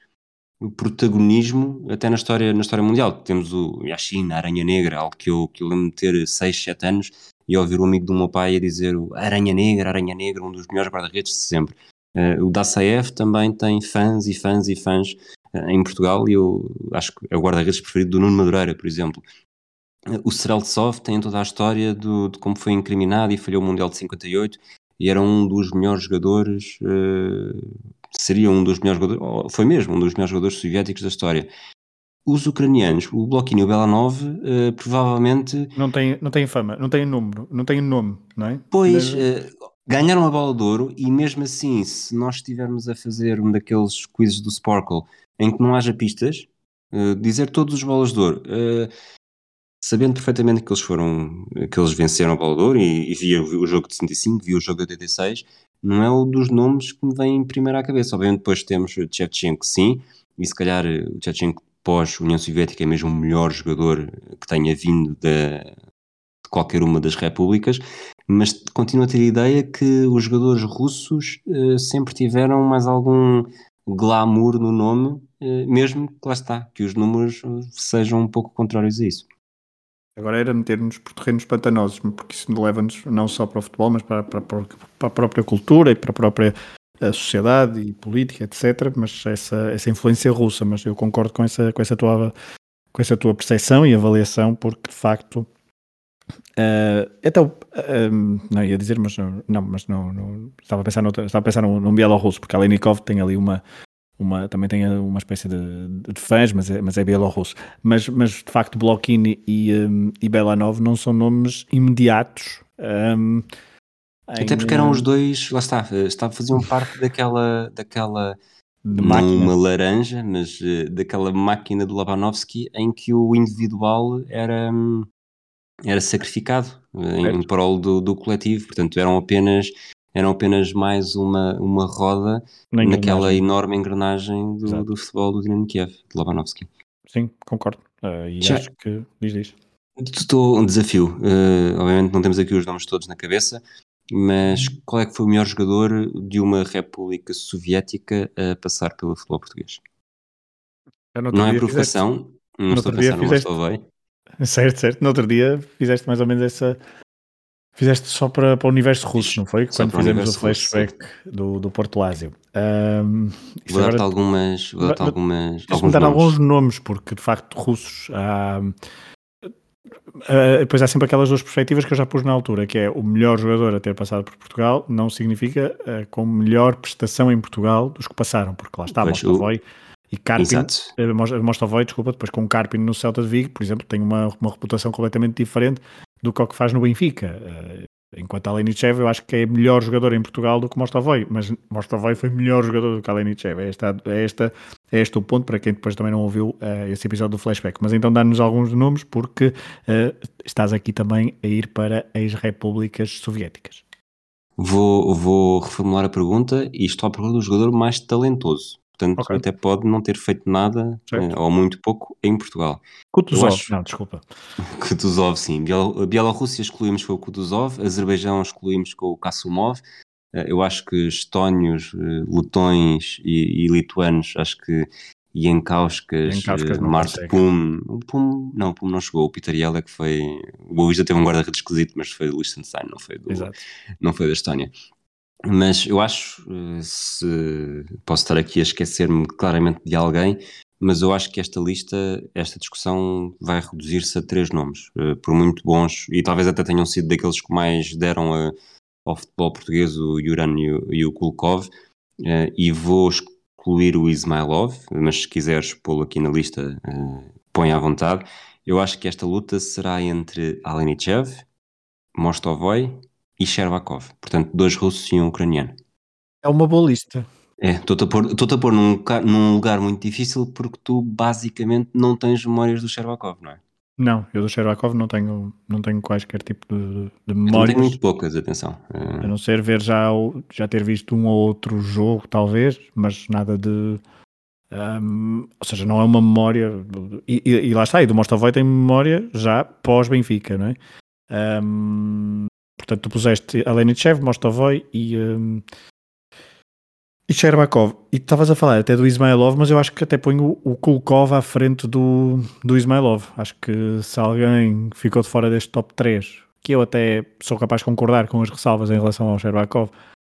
protagonismo até na história, na história mundial. Temos o Yashin, a Aranha Negra, algo que eu, que eu lembro de ter 6, 7 anos e ouvir um amigo do meu pai a dizer Aranha Negra, Aranha Negra, um dos melhores guarda-redes de sempre. Uh, o Dassaev também tem fãs e fãs e fãs uh, em Portugal e eu acho que é o guarda-redes preferido do Nuno Madureira, por exemplo. Uh, o Sereltsov tem toda a história do, de como foi incriminado e falhou o Mundial de 58 e era um dos melhores jogadores, seria um dos melhores jogadores, foi mesmo um dos melhores jogadores soviéticos da história os ucranianos, o Bloquinho e o Belanov, uh, provavelmente. Não tem, não tem fama, não tem número, não tem nome, não é? Pois, uh, ganharam a bola de ouro e mesmo assim, se nós estivermos a fazer um daqueles quizzes do Sparkle em que não haja pistas, uh, dizer todos os bolas de ouro. Sabendo perfeitamente que eles foram, que eles venceram a bola de ouro e, e via o jogo de 65, via o jogo de 86, não é um dos nomes que me vem primeiro à cabeça. Obviamente depois temos o Shevchenko, sim, e se calhar o Shevchenko pós-União Soviética é mesmo o melhor jogador que tenha vindo de qualquer uma das repúblicas, mas continuo a ter a ideia que os jogadores russos uh, sempre tiveram mais algum glamour no nome, uh, mesmo que lá está, que os números sejam um pouco contrários a isso. Agora era meter-nos por terrenos pantanosos, porque isso leva-nos não só para o futebol, mas para, para, para, a própria cultura e para a própria a sociedade e política, etc. Mas essa, essa influência russa, mas eu concordo com essa, com essa tua com essa tua percepção e avaliação, porque de facto uh, até uh, não ia dizer, mas não, mas não, não estava a pensar noutra, estava a pensar num, num bielorrusso, porque a Lenikov tem ali uma uma, também tem uma espécie de, de fãs, mas é, mas é bielorrusso. Mas, mas de facto, Blokhini e, um, e Belanov não são nomes imediatos. Um, até porque eram os dois, lá está, eh, estava, faziam parte daquela, daquela não uma laranja, mas daquela máquina do Labanovski em que o individual era, era sacrificado uh, em prol do, do coletivo, portanto eram apenas eram apenas mais uma, uma roda naquela enorme engrenagem do, do futebol do Dinamo Kiev, de Labanovski. Sim, concordo. Uh, e Já, acho que diz diz. Estou um desafio. Uh, obviamente não temos aqui os nomes todos na cabeça, mas uhum. qual é que foi o melhor jogador de uma república soviética a passar pelo futebol português? Não é provocação, não estou a pensar no Mostovoi. Certo, certo. No outro dia fizeste mais ou menos essa. Fizeste só para, para o universo russo, não foi? Só Quando fizemos o flashback do, do Porto Lásio. Um, vou dar-te algumas. Vou dar-te algumas. Alguns dar alguns nomes, porque de facto russos há. Uh, depois há sempre aquelas duas perspectivas que eu já pus na altura, que é o melhor jogador a ter passado por Portugal não significa uh, com melhor prestação em Portugal dos que passaram, porque lá está Mostovoy e Carpin, uh, Mostovoy, desculpa, depois com Carpin no Celta de Vigo, por exemplo, tem uma, uma reputação completamente diferente do que o que faz no Benfica. Uh, Enquanto Alenichev eu acho que é melhor jogador em Portugal do que Mostovoy, mas Mostovoy foi melhor jogador do que Alenichev. É, esta, é, esta, é este o ponto para quem depois também não ouviu uh, esse episódio do Flashback. Mas então dá-nos alguns nomes porque uh, estás aqui também a ir para as repúblicas soviéticas. Vou, vou reformular a pergunta e estou à procura do jogador mais talentoso portanto okay. até pode não ter feito nada, certo. ou muito pouco, em Portugal. Kutuzov, acho... não, desculpa. Kutuzov, sim. Biel... Bielorrússia excluímos com o Kutuzov, Azerbaijão excluímos com o Kasumov, eh, eu acho que estónios, eh, letões e, e lituanos, acho que Jankauskas, eh, Mart Pum, Pum, não, Pum não chegou, o Pitariel é que foi, o Boavista teve um guarda-redes esquisito, mas foi do Liechtenstein, não foi, do, não foi da Estónia. Mas eu acho, eh, se posso estar aqui a esquecer-me claramente de alguém, mas eu acho que esta lista, esta discussão vai reduzir-se a três nomes, eh, por muito bons, e talvez até tenham sido daqueles que mais deram a, ao futebol português, o Yuran e o, e o Kulkov, eh, e vou excluir o Ismailov, mas se quiseres pô-lo aqui na lista, põe à vontade. Eu acho que esta luta será entre Alenichev, Mostovoi e Sherbakov. Portanto, dois russos e um ucraniano. É uma boa lista. É, estou-te a pôr, estou a pôr num, num, lugar muito difícil porque tu basicamente não tens memórias do Sherbakov, não é? Não, eu do Sherbakov não tenho, não tenho quaisquer tipo de, de memórias. não tenho muito poucas, atenção. A não ser ver já, já ter visto um ou outro jogo, talvez, mas nada de. Um, ou seja, não é uma memória. E, e, e lá está, e do Mostovoi tem memória já pós-Benfica, não é? Um, Portanto, tu puseste Alenichev, Mostovoi e, um, e Sherbakov. E estavas a falar até do Ismailov, mas eu acho que até ponho o, o Kulkov à frente do, do Ismailov. Acho que se alguém ficou de fora deste top 3, que eu até sou capaz de concordar com as ressalvas em relação ao Sherbakov,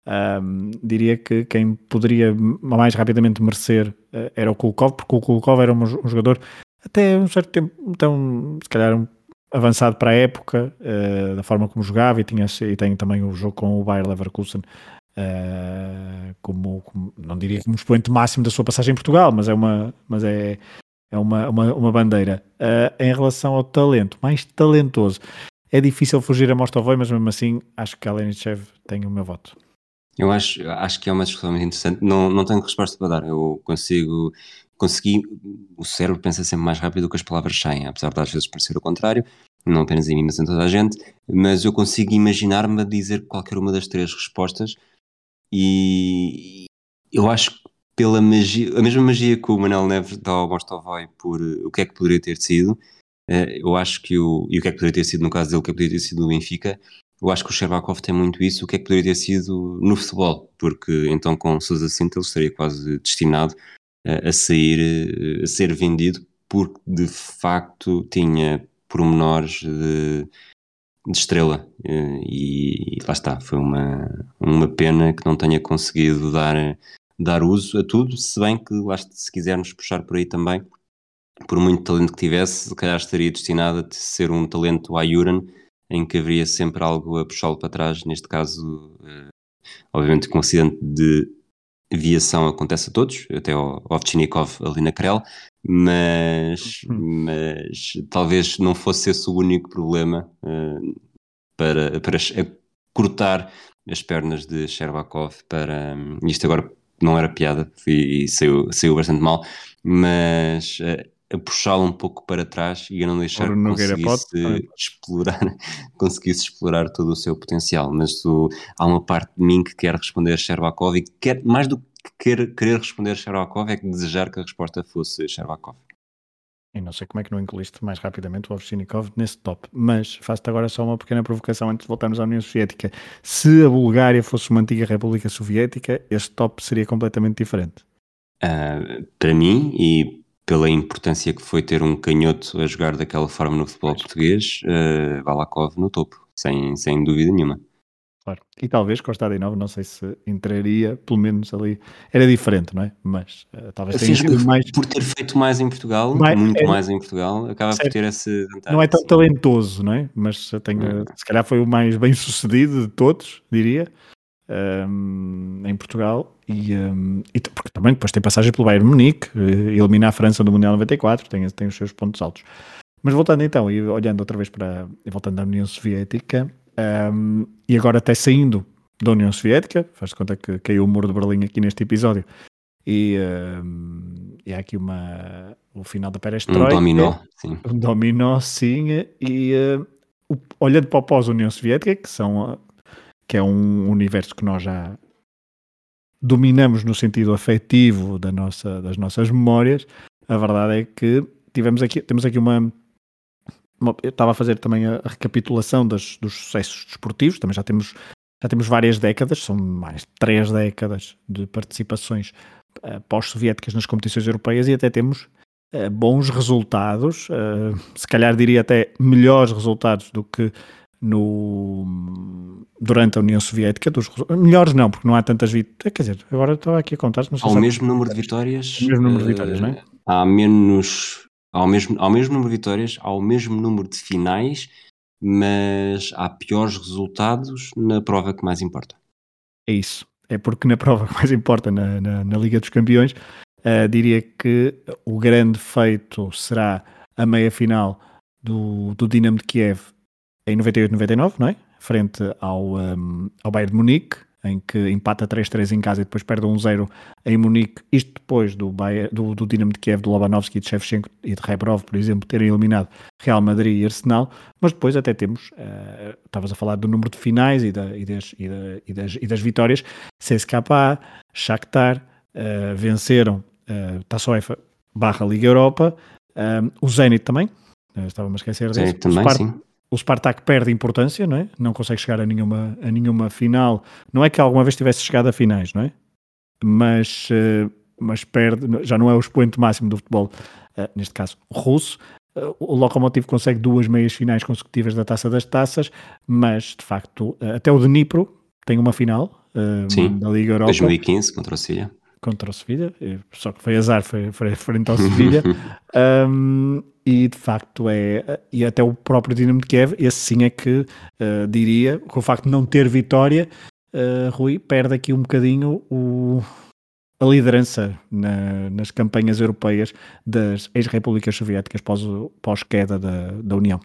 Um, diria que quem poderia mais rapidamente merecer uh, era o Kulkov, porque o Kulkov era um, um, jogador até um certo tempo, então, se calhar um, avançado para a época, uh, da forma como jogava, e, tinha, e tem também o jogo com o Bayer Leverkusen uh, como, como, não diria como expoente máximo da sua passagem em Portugal, mas é uma, mas é, é uma, uma, uma bandeira. em relação ao talento, mais talentoso, é difícil fugir a Mostovoi, mas mesmo assim acho que a Lenichev tem o meu voto. Eu acho, acho que é uma discussão muito interessante. Não, não tenho resposta para dar. Eu consigo, consegui, o cérebro pensa sempre mais rápido do que as palavras saem, apesar de às vezes parecer o contrário, não apenas em mim, mas em toda a gente. Mas eu consigo imaginar-me a dizer qualquer uma das três respostas e eu acho que pela magia, a mesma magia que o Manel Neves dá ao Mostovoi por uh, o que é que poderia ter sido, uh, eu acho que o, e o que é que poderia ter sido no caso dele, o que é que poderia ter sido o Benfica, eu acho que o Sherbakov tem muito isso, o que é que poderia ter sido no futebol, porque então com Sousa Sinta ele estaria quase destinado a, sair, a ser vendido, porque de facto tinha pormenores de, de estrela. E, e, lá está, foi uma, uma pena que não tenha conseguido dar, dar uso a tudo, se bem que lá, se quisermos puxar por aí também, por muito talento que tivesse, se calhar estaria destinado a ser um talento a Ayuran, em que haveria sempre algo a puxá-lo para trás, neste caso, uh, obviamente com um acidente de viação acontece a todos, até ao Ovchinikov ali na Krell, mas, uhum. mas talvez não fosse esse o único problema uh, para, para cortar as pernas de Sherbakov para um, isto agora não era piada e saiu, saiu bastante mal, mas uh, a puxá-lo um pouco para trás e a não deixar que conseguisse explorar, conseguisse explorar todo o seu potencial. Mas o, há uma parte de mim que quer responder a Sherbakov e quer, mais do que quer, querer responder a Sherbakov é que desejar que a resposta fosse Sherbakov. E não sei como é que não incluíste mais rapidamente o Ovchinikov nesse top, mas faço-te agora só uma pequena provocação antes de voltarmos à União Soviética. Se a Bulgária fosse uma antiga República Soviética, este top seria completamente diferente. Uh, para mim, e pela importância que foi ter um canhoto a jogar daquela forma no futebol português, uh, Balakov no topo, sem, sem dúvida nenhuma. Claro. E talvez Kostadinov, não sei se entraria, pelo menos ali. Era diferente, não é? Mas uh, talvez tenha sido mais. Por ter feito mais em Portugal, mais, muito é... mais em Portugal, acaba certo. por ter esse. Não é tão assim. talentoso, não é? Mas tenho, hum. se calhar foi o mais bem sucedido de todos, diria um, em Portugal e, um, e, porque também depois tem passagem pelo Bayern Munique, eh, elimina a França no Mundial 94, tem, tem os seus pontos altos. Mas voltando então e olhando outra vez para voltando à União Soviética um, e agora até saindo da União Soviética, faz de conta que caiu o muro de Berlim aqui neste episódio e, um, e há aqui uma o final da perestroika. Um dominó, sim. Um dominó, sim. E o, olhando para o pós-União Soviética, que são que é um universo que nós já dominamos no sentido afetivo da nossa, das nossas memórias, a verdade é que tivemos aqui, temos aqui uma, uma eu estava a fazer também a, a recapitulação das, dos sucessos desportivos, também já temos, já temos várias décadas, são mais de três décadas de participações uh, pós-soviéticas nas competições europeias e até temos uh, bons resultados, uh, se calhar diria até melhores resultados do que no, durante a União Soviética, dos, melhores não, porque não há tantas vitórias. Quer dizer, agora estou aqui a contar. Não sei ao mesmo número de vitórias. Ao mesmo número de vitórias, não é? Eh, há menos. Ao mesmo, ao mesmo número de vitórias, ao mesmo número de finais, mas há piores resultados na prova que mais importa. É isso. É porque na prova que mais importa, na, na, na Liga dos Campeões, uh, diria que o grande feito será a meia final do, do Dinamo de Kiev em 98-99, não é? Frente ao, um, ao Bayern de Munique, em que empata 3-3 em casa e depois perde 1-0 em Munique, isto depois do, Bayern, do, do Dinamo de Kiev, do Lobanovski, de Shevchenko e de Rebrov, por exemplo, terem eliminado Real Madrid e Arsenal, mas depois até temos, uh, estavas a falar do número de finais e, da, e, das, e, da, e, das, e das vitórias, CSKA, Shakhtar, uh, venceram uh, Tassoefa barra Liga Europa, o Zenit também, estava-me a esquecer desse, Zenit também, sim o Spartak perde importância, não é? Não consegue chegar a nenhuma, a nenhuma final. Não é que alguma vez tivesse chegado a finais, não é? Mas, uh, mas perde, já não é o expoente máximo do futebol, uh, neste caso russo. Uh, o Lokomotiv consegue duas meias finais consecutivas da Taça das Taças, mas de facto, até o Dnipro tem uma final, um, da Liga Europa. 2015 contra o Sevilha. Contra o Sevilha, só que foi azar, foi, foi frente ao Sevilha. um, e de facto é, e até o próprio Dinamo de Kiev, esse sim é que uh, diria, com o facto de não ter vitória, uh, Rui perde aqui um bocadinho o, a liderança na, nas campanhas europeias das ex-repúblicas soviéticas pós-queda da, da União.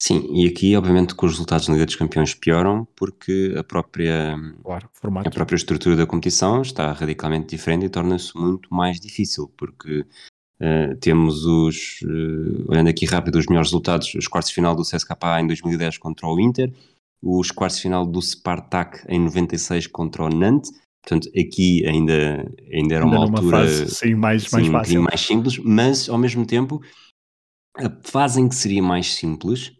Sim, e aqui obviamente que os resultados na Liga dos Campeões pioram porque a própria, claro, a própria estrutura da competição está radicalmente diferente e torna-se muito mais difícil, porque uh, temos os, uh, olhando aqui rápido os melhores resultados, os quartos de final do CSKA em 2010 contra o Inter, os quartos de final do Spartak em 96 contra o Nantes, portanto aqui ainda, ainda era uma ainda altura fase, sim, mais, sim, mais fácil. Um mais simples, mas ao mesmo tempo a fase em que seria mais simples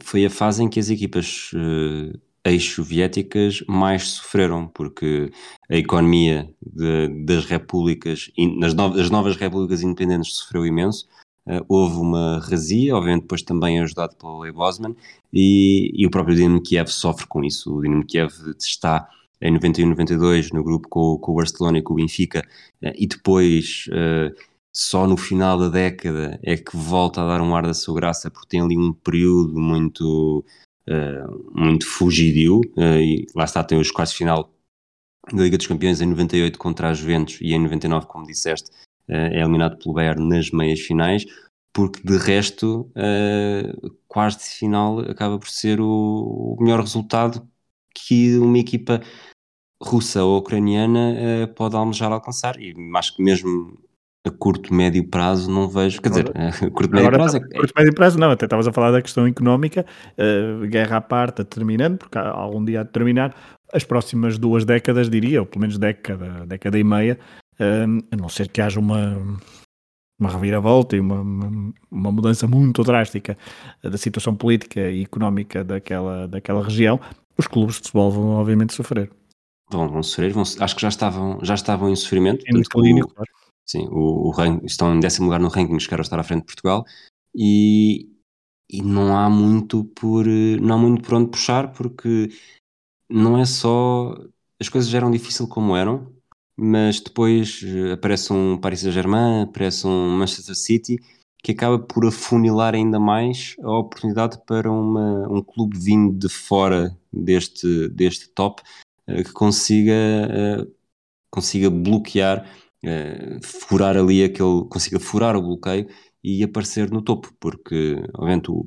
foi a fase em que as equipas uh, ex-soviéticas mais sofreram, porque a economia de, das repúblicas, nas no, as novas repúblicas independentes sofreu imenso. Uh, houve uma razia, obviamente depois também ajudado pelo Lei Bosman, e, e, o próprio Dinamo Kiev sofre com isso. O Dinamo Kiev está em 91, 92 no grupo com, com o Barcelona e com o Benfica, uh, e depois uh, só no final da década é que volta a dar um ar da sua graça, porque tem ali um período muito, muito fugidio, uh, e lá está, tem os quartos de final da Liga dos Campeões em 98 contra as Juventus e em 99, como disseste, uh, é eliminado pelo Bayern nas meias finais, porque de resto, uh, quarto final acaba por ser o melhor resultado que uma equipa russa ou ucraniana pode almejar alcançar, e acho que mesmo a curto, médio prazo não vejo, quer dizer, a curto, médio prazo... É, curto, médio prazo não, até estavas a falar da questão económica, uh, guerra à parte, terminando, porque há algum dia a terminar, as próximas duas décadas, diria, ou pelo menos década, década e meia, uh, a não ser que haja uma, uma reviravolta e uma, uma, uma, mudança muito drástica da situação política e económica daquela, daquela região, os clubes de futebol vão obviamente sofrer. Vão, vão sofrer, vão, acho que já estavam, já estavam em sofrimento. Em declínio, claro Sim, o, o estão em décimo lugar no ranking, chegaram a estar à frente de Portugal. E, e não há muito por não há muito por onde puxar porque não é só as coisas já eram difíceis como eram, mas depois eh, aparece um Paris Saint-Germain, aparece um Manchester City que acaba por afunilar ainda mais a oportunidade para uma, um clube vindo de fora deste, deste top uh, que consiga, consiga bloquear uh, furar ali aquele, consiga furar o bloqueio e aparecer no topo, porque obviamente o,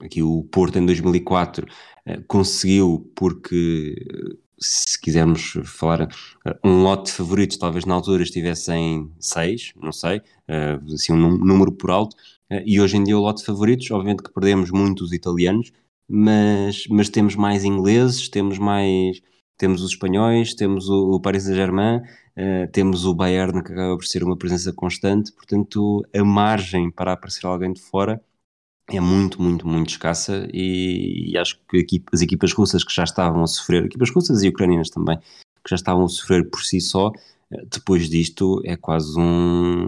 aqui o Porto em 2004 uh, eh, conseguiu porque se quisermos falar um lote de favoritos talvez na altura estivesse em 6, não sei, assim um número por alto, e hoje em dia o lote de favoritos, obviamente que perdemos muitos italianos, mas, mas temos mais ingleses, temos mais temos os espanhóis, temos o, o Paris Saint-Germain, uh, temos o Bayern que acaba por ser uma presença constante, portanto a margem para aparecer alguém de fora é muito, muito, muito escassa e, e acho que aqui, as equipas russas que já estavam a sofrer, equipas russas e ucranianas também, que já estavam a sofrer por si só, eh, depois disto é quase um,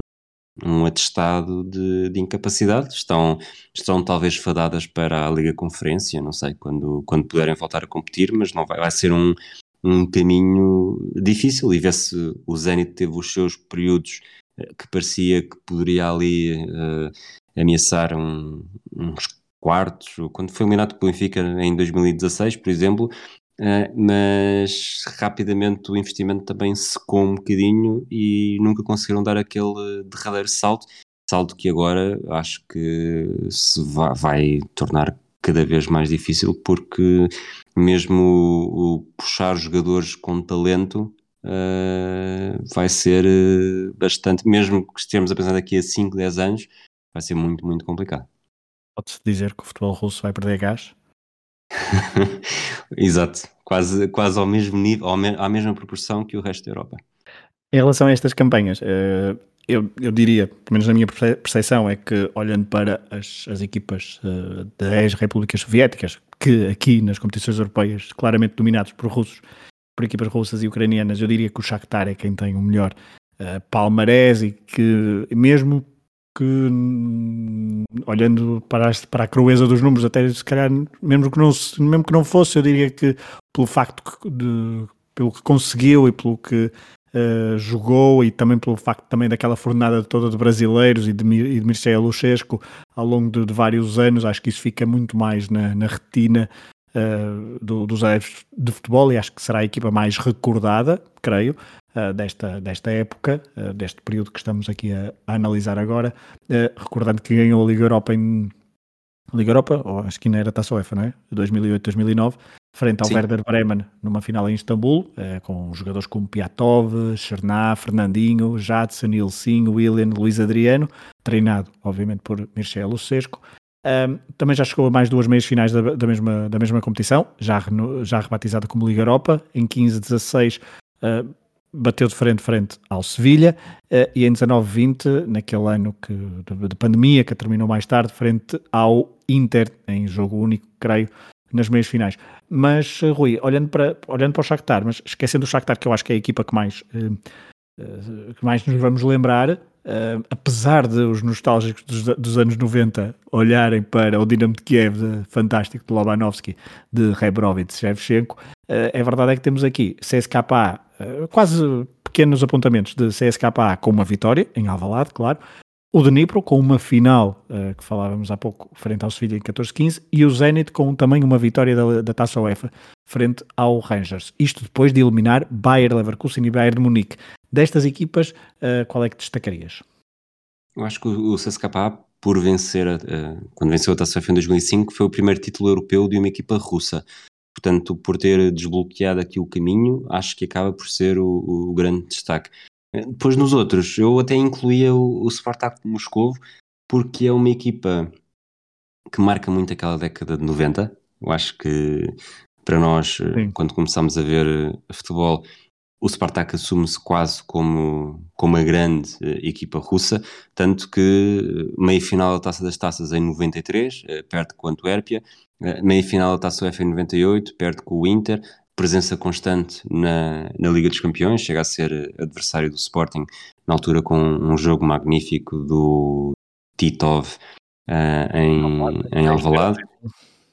um atestado de, de, incapacidade. Estão, estão talvez fadadas para a Liga Conferência, não sei, quando, quando puderem voltar a competir, mas não vai, vai ser um, um caminho difícil. E vê-se o Zenit teve os seus períodos eh, que parecia que poderia ali uh, ameaçar um, uns quartos, quando foi eliminado pelo Benfica em 2016, por exemplo, uh, mas rapidamente o investimento também secou um bocadinho e nunca conseguiram dar aquele derradeiro salto, salto que agora acho que se vai, vai tornar cada vez mais difícil porque mesmo o, o puxar jogadores com talento uh, vai ser eh, bastante, mesmo que estejamos a pensar daqui a 5, 10 anos, vai ser muito, muito complicado. Pode-se dizer que o futebol russo vai perder gás? Exato, quase, quase ao mesmo nível, à mesma proporção que o resto da Europa. Em relação a estas campanhas, uh, eu, eu diria, pelo menos na minha percepção, é que olhando para as, as equipas uh, das ex-repúblicas soviéticas, que aqui nas competições europeias, claramente dominados por russos, por equipas russas e ucranianas, eu diria que o Shakhtar é quem tem o melhor uh, palmarés e que mesmo que hum, olhando para, para a crueza dos números, até se calhar mesmo que, não, mesmo que não fosse, eu diria que pelo facto de pelo que conseguiu e pelo que uh, jogou e também pelo facto também daquela fornada toda de brasileiros e de, e de Mircea Luchesco ao longo de, de, vários anos, acho que isso fica muito mais na, na retina uh, do, dos adeptos de futebol e acho que será a equipa mais recordada, creio, uh, desta, desta época, deste período que estamos aqui a, a analisar agora, recordando que ganhou a Liga Europa em Liga Europa, ou acho que ainda era Taça UEFA, não é? 2008-2009, frente ao Sim. Werder Bremen numa final em Istambul, eh, com jogadores como Piatov, Cherná, Fernandinho, Jadson, Ilcinho, William, Luís Adriano, treinado, obviamente, por Mircea Lucesco. Um, também já chegou a mais duas meias finais da, da, mesma, da mesma competição, já, já rebatizada como Liga Europa, em 15-16 uh, bateu de frente frente ao Sevilha uh, e em 19-20, naquele ano que, de, de, pandemia, que terminou mais tarde, frente ao Inter, em jogo único, creio, nas meias finais. Mas, eh, Rui, olhando para, olhando para o Shakhtar, mas esquecendo o Shakhtar, que eu acho que é a equipa que mais, uh, que mais nos vamos lembrar, Uh, apesar de os nostálgicos dos, dos, anos 90 olharem para o Dinamo de Kiev de, fantástico de Lobanovski, de Rebrovich, de Shevchenko, uh, é verdade é que temos aqui CSKA, uh, quase pequenos apontamentos de CSKA com uma vitória, em Alvalade, claro, o Dnipro com uma final, que falávamos há pouco, frente ao Sevilha em 14-15, e o Zenit com também uma vitória da, da Taça UEFA, frente ao Rangers. Isto depois de eliminar Bayer Leverkusen e Bayern de Munique. Destas equipas, uh, qual é que destacarias? Eu acho que o, CSKA, por vencer, uh, quando venceu a Taça UEFA em 2005, foi o primeiro título europeu de uma equipa russa. Portanto, por ter desbloqueado aqui o caminho, acho que acaba por ser o, o grande destaque. Eh, depois nos outros, eu até incluía o, o Spartak Moscovo, porque é uma equipa que marca muito aquela década de 90. Eu acho que para nós, Sim. quando começámos a ver futebol, o Spartak assume-se quase como, como a grande uh, equipa russa, tanto que uh, meia final da Taça das Taças em 93, uh, perto com a Antuérpia, uh, meia final da Taça UEFA em 98, perto com o Inter, presença constante na, na Liga dos Campeões, chega a ser adversário do Sporting, na altura com um jogo magnífico do Titov em, em Alvalade.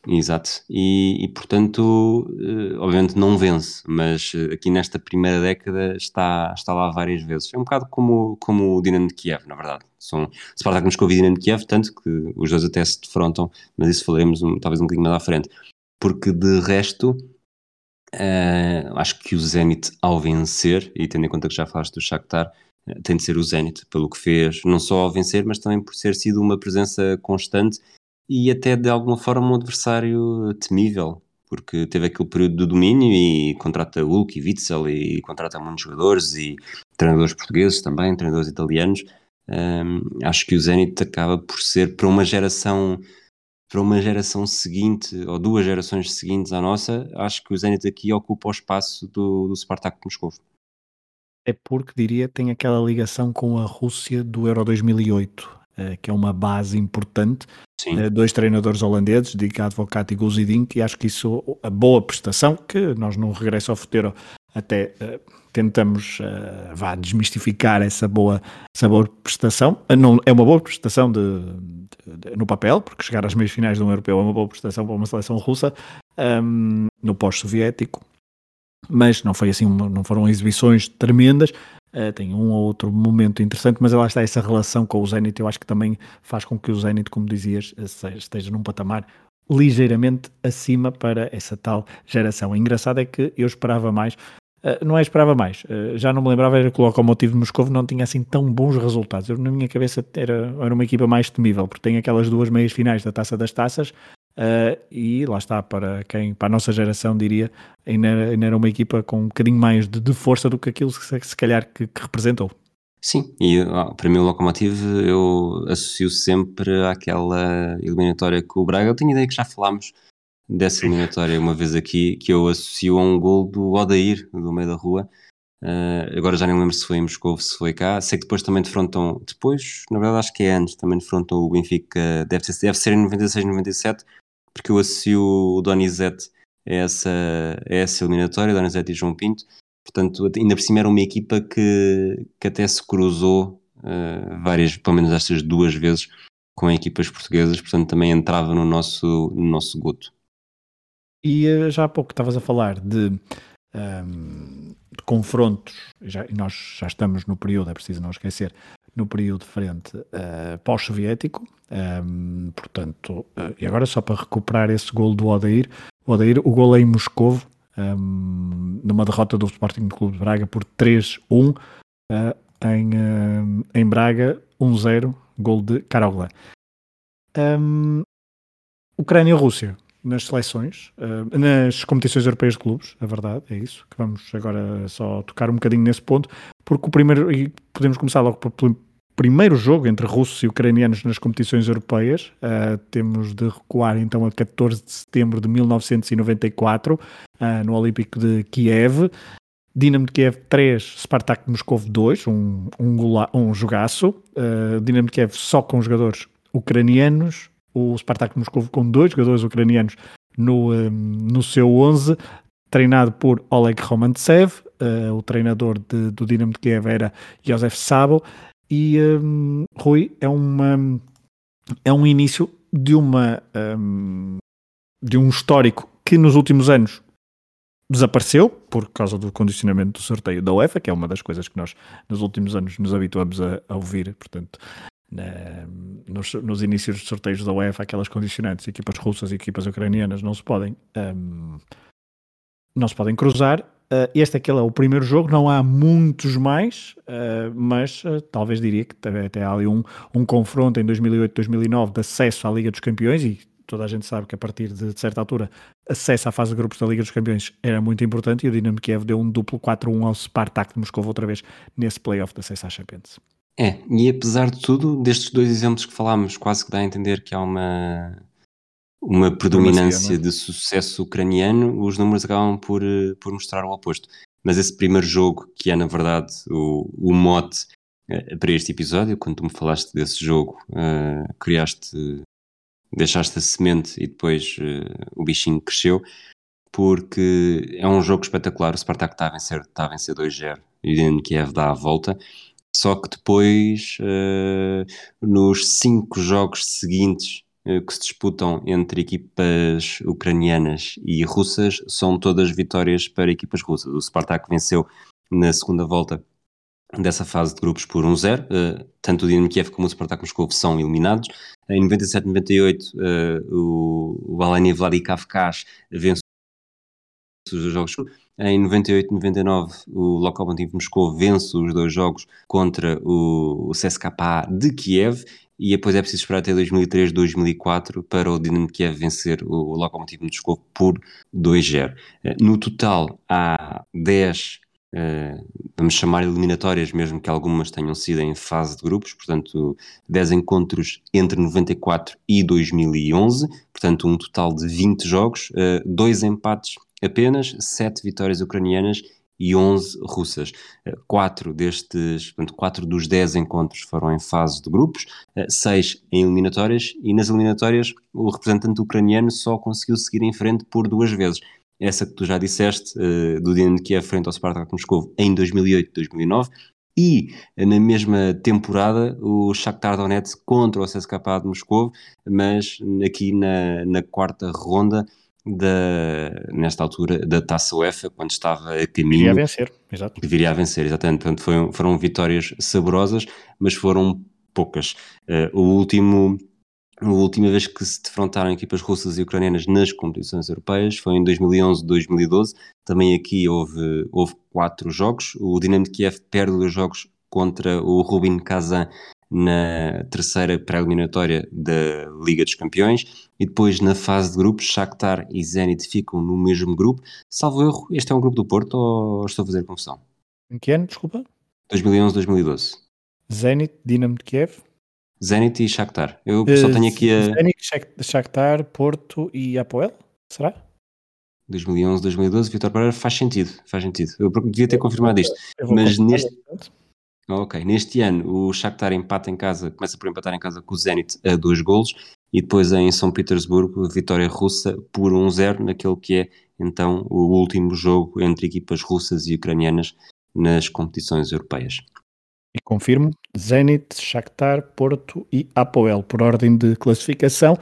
Exato, e, e portanto, uh, obviamente não vence, mas uh, aqui nesta primeira década está, está lá várias vezes. É um bocado como, como o Dinamo de Kiev, na verdade. São Spartak Moscou e Dinamo de Kiev, tanto que os dois até se defrontam, mas isso falaremos um, talvez um bocadinho mais à frente. Porque de resto, uh, acho que o Zenit ao vencer, e tendo em conta que já falaste do Shakhtar, tem de ser o Zenit, pelo que fez, não só ao vencer, mas também por ser sido uma presença constante e até de alguma forma um adversário temível, porque teve aquele período de domínio e contrata Hulk e Witzel e contrata muitos jogadores e treinadores portugueses também, treinadores italianos. Um, acho que o Zenit acaba por ser para uma geração para uma geração seguinte ou duas gerações seguintes à nossa, acho que o Zenit aqui ocupa o espaço do, do Spartak Moscou. É porque diria tem aquela ligação com a Rússia do Euro 2008 eh, que é uma base importante. Uh, dois treinadores holandeses, Dick Advocat e Guzidink, e acho que isso, a boa prestação, que nós no Regresso ao Futeiro até uh, tentamos uh, vá desmistificar essa boa, essa boa prestação. Não, é uma boa prestação de, de, de, no papel, porque chegar às meias finais de um europeu é uma boa prestação para uma seleção russa um, ehm, no pós-soviético, mas não foi assim, não foram exibições tremendas. Uh, tem um ou outro momento interessante, mas lá está essa relação com o Zenit, eu acho que também faz com que o Zenit, como dizias, eh, esteja num patamar ligeiramente acima para essa tal geração. O engraçado é que eu esperava mais, uh, não é esperava mais, uh, já não me lembrava era que o Lokomotiv de Moscou não tinha assim tão bons resultados. Eu, na minha cabeça era, era uma equipa mais temível, porque tem aquelas duas meias finais da Taça das Taças, Uh, e lá está, para quem, para a nossa geração, diria, ainda era, ainda era uma equipa com um bocadinho mais de, de força do que aquilo que se, calhar que, que, representou. Sim, e para mim o Locomotive eu associo sempre àquela eliminatória com o Braga. Eu tenho ideia que já falámos dessa eliminatória uma vez aqui, que eu associo a um gol do Odair, do meio da rua. Uh, agora já nem lembro se foi em Moscou, se foi cá. Sei que depois também defrontam, depois, na verdade acho que é antes, também defrontam o Benfica, deve ser, deve ser em 96, 97, porque eu associo o Donizete a essa, a essa eliminatória, Donizete e João Pinto, portanto, ainda por cima era uma equipa que, que até se cruzou uh, várias, pelo menos estas duas vezes, com equipas portuguesas, portanto também entrava no nosso, no nosso goto. E uh, já há pouco estavas a falar de um, de confrontos, já, nós já estamos no período, é preciso não esquecer, no período frente uh, pós-soviético, um, portanto, uh, e agora só para recuperar esse gol do Odair, o Odair, o gol é em Moscovo, um, numa derrota do Sporting Clube de Braga por 3-1, uh, em, em Braga, 1-0, gol de Karogla. Um, Ucrânia-Rússia nas seleções, nas competições europeias de clubes, a verdade, é isso, que vamos agora só tocar um bocadinho nesse ponto, porque o primeiro, e podemos começar logo pelo primeiro jogo entre russos e ucranianos nas competições europeias, uh, temos de recuar então a 14 de setembro de 1994, uh, no Olímpico de Kiev, Dinamo de Kiev 3, Spartak de Moscou 2, um, um, gula, um jogaço, uh, Dinamo de Kiev só com jogadores ucranianos, o Spartak Moscou com dois jogadores ucranianos no, um, no seu 11, treinado por Oleg Romantsev, uh, o treinador de, do Dinamo de Kiev era Josef Sabo, e um, Rui é, uma, é um início de, uma, um, de um histórico que nos últimos anos desapareceu por causa do condicionamento do sorteio da UEFA, que é uma das coisas que nós nos últimos anos nos habituamos a, a ouvir, portanto, na, nos, nos, inícios dos sorteios da UEFA, aquelas condicionantes, equipas russas e equipas ucranianas não se podem, um, não se podem cruzar. Uh, este aquele é o primeiro jogo, não há muitos mais, uh, mas uh, talvez diria que até há ali um, um confronto em 2008-2009 de acesso à Liga dos Campeões e toda a gente sabe que a partir de, de, certa altura acesso à fase de grupos da Liga dos Campeões era muito importante e o Dinamo Kiev deu um duplo 4-1 ao Spartak de Moscou outra vez nesse playoff de acesso à Champions. É, e apesar de tudo, destes dois exemplos que falámos, quase que dá a entender que há uma, uma predominância de sucesso ucraniano, os números acabam por, eh, por mostrar o oposto. Mas esse primeiro jogo, que é na verdade o, o mote uh, para este episódio, quando tu me falaste desse jogo, uh, criaste, deixaste a semente e depois uh, o bichinho cresceu, porque é um jogo espetacular. O Spartak está a vencer, está a vencer 2-0 e o Dinamo Kiev dá a volta só que depois, uh, nos cinco jogos seguintes que se disputam entre equipas ucranianas e russas, são todas vitórias para equipas russas. O Spartak venceu na segunda volta dessa fase de grupos por 1-0. Uh, tanto o Dinamo Kiev como o Spartak Moscou são eliminados. Em 97-98, uh, o, o Alanya Vladikavkaz vence os jogos. Em 98-99, o Lokomotiv Moscou vence os dois jogos contra o, o CSKA de Kiev e depois é preciso esperar até 2003-2004 para o Dinamo Kiev vencer o Lokomotiv Moscou por 2-0. Eh, no total, há 10 Uh, vamos chamar eliminatórias, mesmo que algumas tenham sido em fase de grupos, portanto, 10 encontros entre 94 e 2011, portanto, um total de 20 jogos, uh, dois empates apenas, 7 vitórias ucranianas e 11 russas. Uh, quatro destes, portanto, quatro dos 10 encontros foram em fase de grupos, seis em eliminatórias, e nas eliminatórias o representante ucraniano só conseguiu seguir em frente por duas vezes essa que tu já disseste, uh, do Dinamo Kiev frente ao Spartak Moscou em 2008-2009, e na mesma temporada o Shakhtar Donetsk contra o CSKA de Moscou, mas aqui na, na quarta ronda da, nesta altura da Taça UEFA, quando estava a caminho... Viria a vencer, exato. Viria a vencer, exatamente. Portanto, foram, foram vitórias saborosas, mas foram poucas. Uh, o último a última vez que se defrontaram equipas russas e ucranianas nas competições europeias foi em 2011-2012. Também aqui houve, houve quatro jogos. O Dinamo de Kiev perde os jogos contra o Rubin Kazan na terceira pré-eliminatória da Liga dos Campeões e depois na fase de grupos Shakhtar e Zenit ficam no mesmo grupo. Salvo erro, este é um grupo do Porto ou estou a fazer confusão? Em que ano, desculpa? 2011-2012. Zenit, Dinamo de Kiev? Zenit e Shakhtar. Eu só tenho aqui a. Zenit, Shakhtar, Porto e Apoel? Será? 2011, 2012, Vitor Pereira faz sentido, faz sentido. Eu devia ter confirmado isto. Mas neste. Ok, neste ano o Shakhtar empata em casa, começa por empatar em casa com o Zenit a dois golos e depois em São Petersburgo, vitória russa por 1-0 naquele que é então o último jogo entre equipas russas e ucranianas nas competições europeias. E confirmo, Zenit, Shakhtar, Porto e Apoel, por ordem de classificação,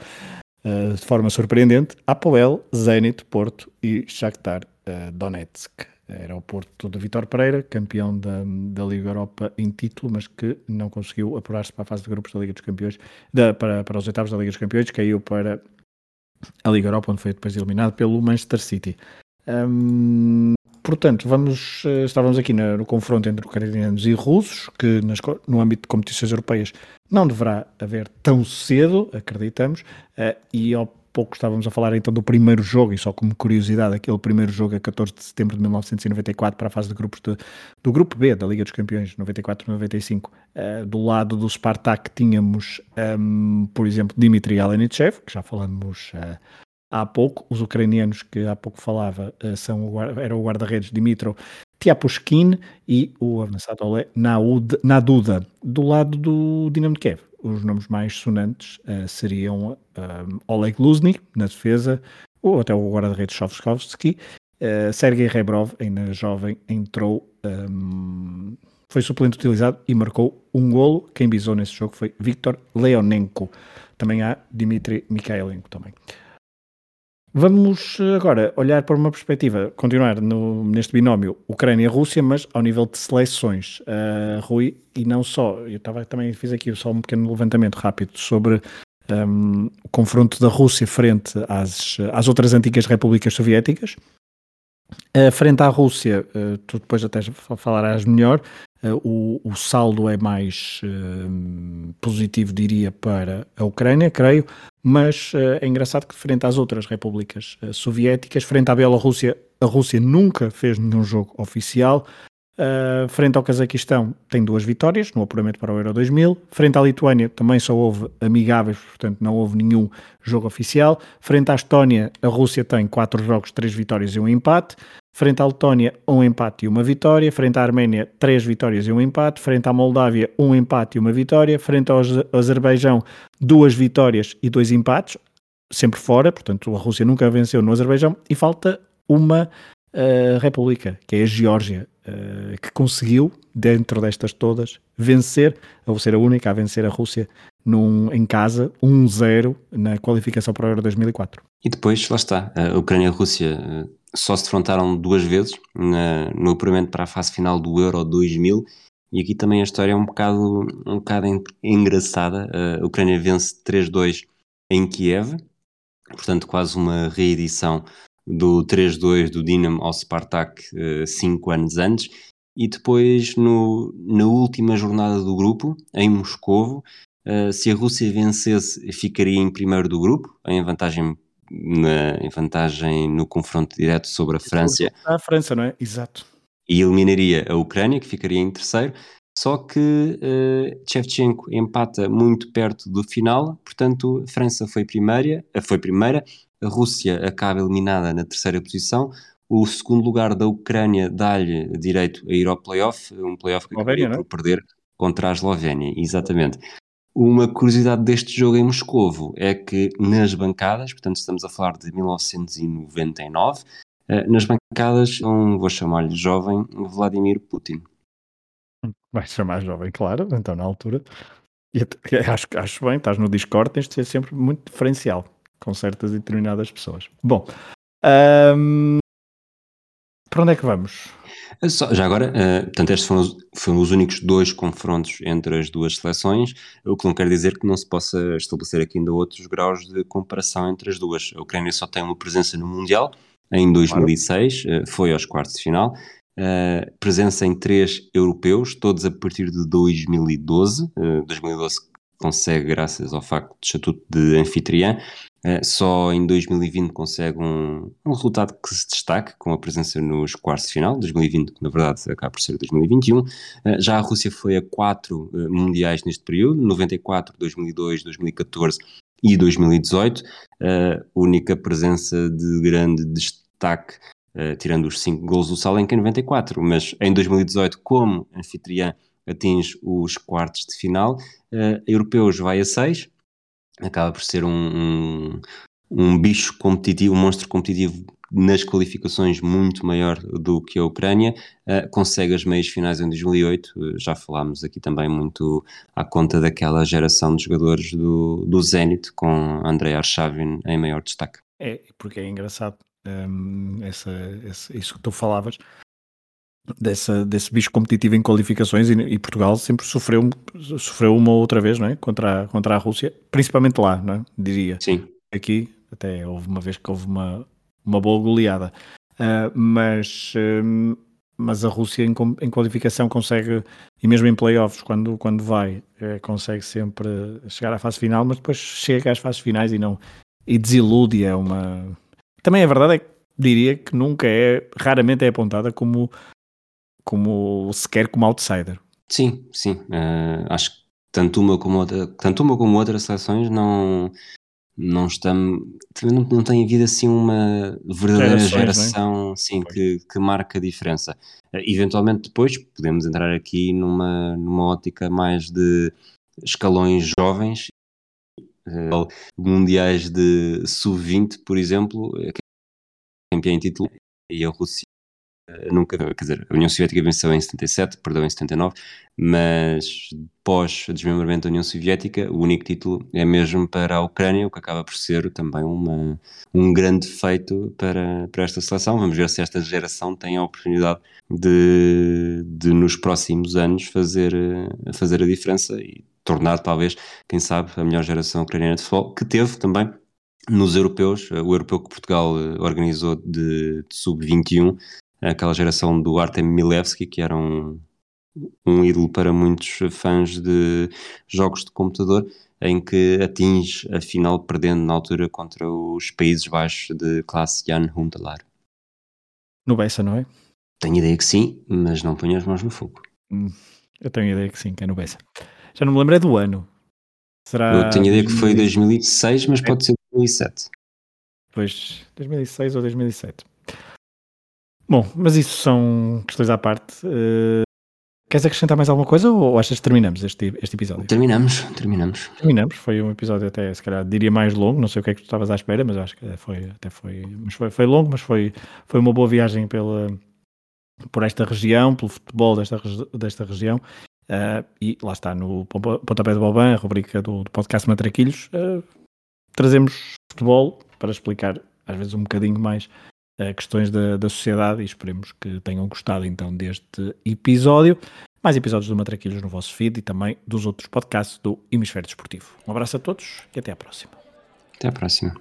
uh, de forma surpreendente, Apoel, Zenit, Porto e Shakhtar uh, Donetsk. Era o Porto de Vitor Pereira, campeão da, da Liga Europa em título, mas que não conseguiu apurar-se para a fase de grupos da Liga dos Campeões, da, para, para os oitavos da Liga dos Campeões, caiu para a Liga Europa, onde foi depois eliminado pelo Manchester City. Um, portanto, vamos, eh, estávamos aqui no, no confronto entre ucranianos e russos, que nas, no âmbito de competições europeias não deverá haver tão cedo, acreditamos, uh, e ao pouco estávamos a falar então do primeiro jogo, e só como curiosidade, aquele primeiro jogo a 14 de setembro de 1994 para a fase de grupos de, do Grupo B da Liga dos Campeões, 94-95. Uh, do lado do Spartak tínhamos, um, por exemplo, Dmitry Alenichev, que já falamos uh, há pouco. Os ucranianos que há pouco falava uh, são o, era o guarda-redes Dimitro Tiapushkin e o avançado Ole Naduda. Do lado do Dinamo de Kiev, os nomes mais sonantes uh, seriam uh, Oleg Luznik, na defesa, ou até o guarda-redes Shovskovski. Uh, Sergei Rebrov, ainda jovem, entrou, um, foi suplente utilizado e marcou um golo. Quem bisou nesse jogo foi Viktor Leonenko. Também há Dmitry Mikhailenko também. Vamos agora olhar para uma perspectiva, continuar no, neste binómio Ucrânia-Rússia, mas ao nível de seleções, uh, Rui, e não só, eu estava, também fiz aqui só um pequeno levantamento rápido sobre um, o confronto da Rússia frente às, às outras antigas repúblicas soviéticas. Uh, frente à Rússia, uh, tu depois até falarás melhor, o, o, saldo é mais uh, positivo, diria, para a Ucrânia, creio, mas uh, é engraçado que, frente às outras repúblicas soviéticas, frente à Bielorrússia, a Rússia nunca fez nenhum jogo oficial. frente ao Cazaquistão, tem duas vitórias no apuramento para o Euro 2000. Frente à Lituânia, também só houve amigáveis, portanto, não houve nenhum jogo oficial. Frente à Estónia, a Rússia tem quatro jogos, três vitórias e um empate. Frente à Letónia, um empate e uma vitória. Frente à Arménia, três vitórias e um empate. Frente à Moldávia, um empate e uma vitória. Frente ao Azerbaijão, duas vitórias e dois empates, sempre fora. Portanto, a Rússia nunca venceu no Azerbaijão. E falta uma uh, república, que é a Geórgia, uh, que conseguiu, dentro destas todas, vencer, ou ser a única a vencer a Rússia num, em casa, 1-0 na qualificação para o Euro 2004. E depois, lá está, a Ucrânia e a Rússia eh, só se defrontaram duas vezes na, no apuramento para a fase final do Euro 2000 e aqui também a história é um bocado, um bocado engraçada. A Ucrânia vence 3-2 em Kiev, portanto quase uma reedição do 3-2 do Dinamo ao Spartak uh, cinco anos antes. E depois, no, na última jornada do grupo, em Moscovo, uh, se a Rússia vencesse, ficaria em primeiro do grupo, em vantagem na, em vantagem no confronto direto sobre a França. A França, não é? Exato. E eliminaria a Ucrânia, que ficaria em terceiro. Só que uh, Shevchenko empata muito perto do final, portanto, a França foi primeira, eh, foi primeira, a Rússia acaba eliminada na terceira posição, o segundo lugar da Ucrânia dá-lhe direito a ir ao playoff, um playoff que acabaria por perder contra a Eslovénia, exatamente. Uma curiosidade deste jogo em Moscovo é que nas bancadas, portanto estamos a falar de 1999, eh, nas bancadas, um, vou chamar-lhe jovem, Vladimir Putin. Vai chamar jovem, claro, então na altura. E acho, acho bem, estás no Discord, tens de ser sempre muito diferencial com certas e determinadas pessoas. Bom, para onde é que vamos? Só, já agora, uh, portanto, estes foram os, foram os, únicos dois confrontos entre as duas seleções, o que não quer dizer que não se possa estabelecer aqui ainda outros graus de comparação entre as duas. A Ucrânia só tem uma presença no Mundial, em 2006, claro. uh, foi aos quartos de final, uh, presença em três europeus, todos a partir de 2012, 2012 consegue graças ao facto de estatuto de anfitriã, Uh, só em 2020 consegue um, um, resultado que se destaque com a presença nos quartos de final, 2020, que na verdade acaba por ser 2021. Uh, já a Rússia foi a quatro uh, mundiais neste período, 94, 2002, 2014 e 2018. única presença de grande destaque, tirando os cinco gols do Salenka em 94, mas em 2018, como anfitriã, atinge os quartos de final. europeus vai a seis acaba por ser um, um, um bicho competitivo, um monstro competitivo nas qualificações muito maior do que a Ucrânia, uh, consegue as meias finais em 2008, uh, já falámos aqui também muito à conta daquela geração de jogadores do, do Zenit, com Andrei Arshavin em maior destaque. É, porque é engraçado um, essa, essa, isso que tu falavas, dessa, desse bicho competitivo em qualificações e, e, Portugal sempre sofreu, sofreu uma outra vez, não é? Contra a, contra a Rússia, principalmente lá, não é? Diria. Sim. Aqui, até houve uma vez que houve uma, uma boa goleada. Uh, mas, um, mas a Rússia em, em, qualificação consegue, e mesmo em playoffs, quando, quando vai, é, consegue sempre chegar à fase final, mas depois chega às fases finais e não e desilude. É uma. Também a verdade é que diria que nunca é, raramente é apontada como como sequer como outsider. Sim, sim. Uh, acho que tanto uma como outra, tanto uma como outras seleções não não estamos não, não tem havido assim uma verdadeira Gerações, é? geração é? sim, que, que marca a diferença. Uh, eventualmente depois podemos entrar aqui numa, numa ótica mais de escalões jovens, uh, mundiais de sub-20, por exemplo, campeão em título e a Rússia nunca, quer dizer, a União Soviética venceu em 77, perdeu em 79, mas pós o desmembramento da União Soviética, o único título é mesmo para a Ucrânia, o que acaba por ser também uma, um grande feito para, para esta seleção. Vamos ver se esta geração tem a oportunidade de, de nos próximos anos fazer, fazer a diferença e tornar talvez, quem sabe, a melhor geração ucraniana de futebol, que teve também nos europeus, o europeu que Portugal organizou de, de sub-21, aquela geração do Artem Milevski, que era um, um ídolo para muitos fãs de jogos de computador, em que atinge a final perdendo na altura contra os Países Baixos de classe Jan Huntelaar. No Bessa, não é? Tenho ideia que sim, mas não ponho as mãos no fogo. Hum, eu tenho ideia que sim, que é no Bessa. Já não me lembrei do ano. Será eu tenho ideia que foi 2006, mas pode ser 2007. Pois, 2006 ou 2007. Bom, mas isso são questões à parte. Uh, queres acrescentar mais alguma coisa ou achas que terminamos este, este episódio? Terminamos, terminamos. Terminamos, foi um episódio até, se calhar, diria mais longo, não sei o que é que tu estavas à espera, mas acho que foi, até foi, mas foi, foi longo, mas foi, foi uma boa viagem pela, por esta região, pelo futebol desta, desta região. Uh, e lá está, no Pontapé de Boban, a rubrica do, do podcast Matraquilhos, uh, trazemos futebol para explicar, às vezes, um bocadinho mais questões da, da sociedade e esperemos que tenham gostado então deste episódio. Mais episódios do Matraquilhos no vosso feed e também dos outros podcasts do Hemisfério Desportivo. Um abraço a todos e até à próxima. Até à próxima.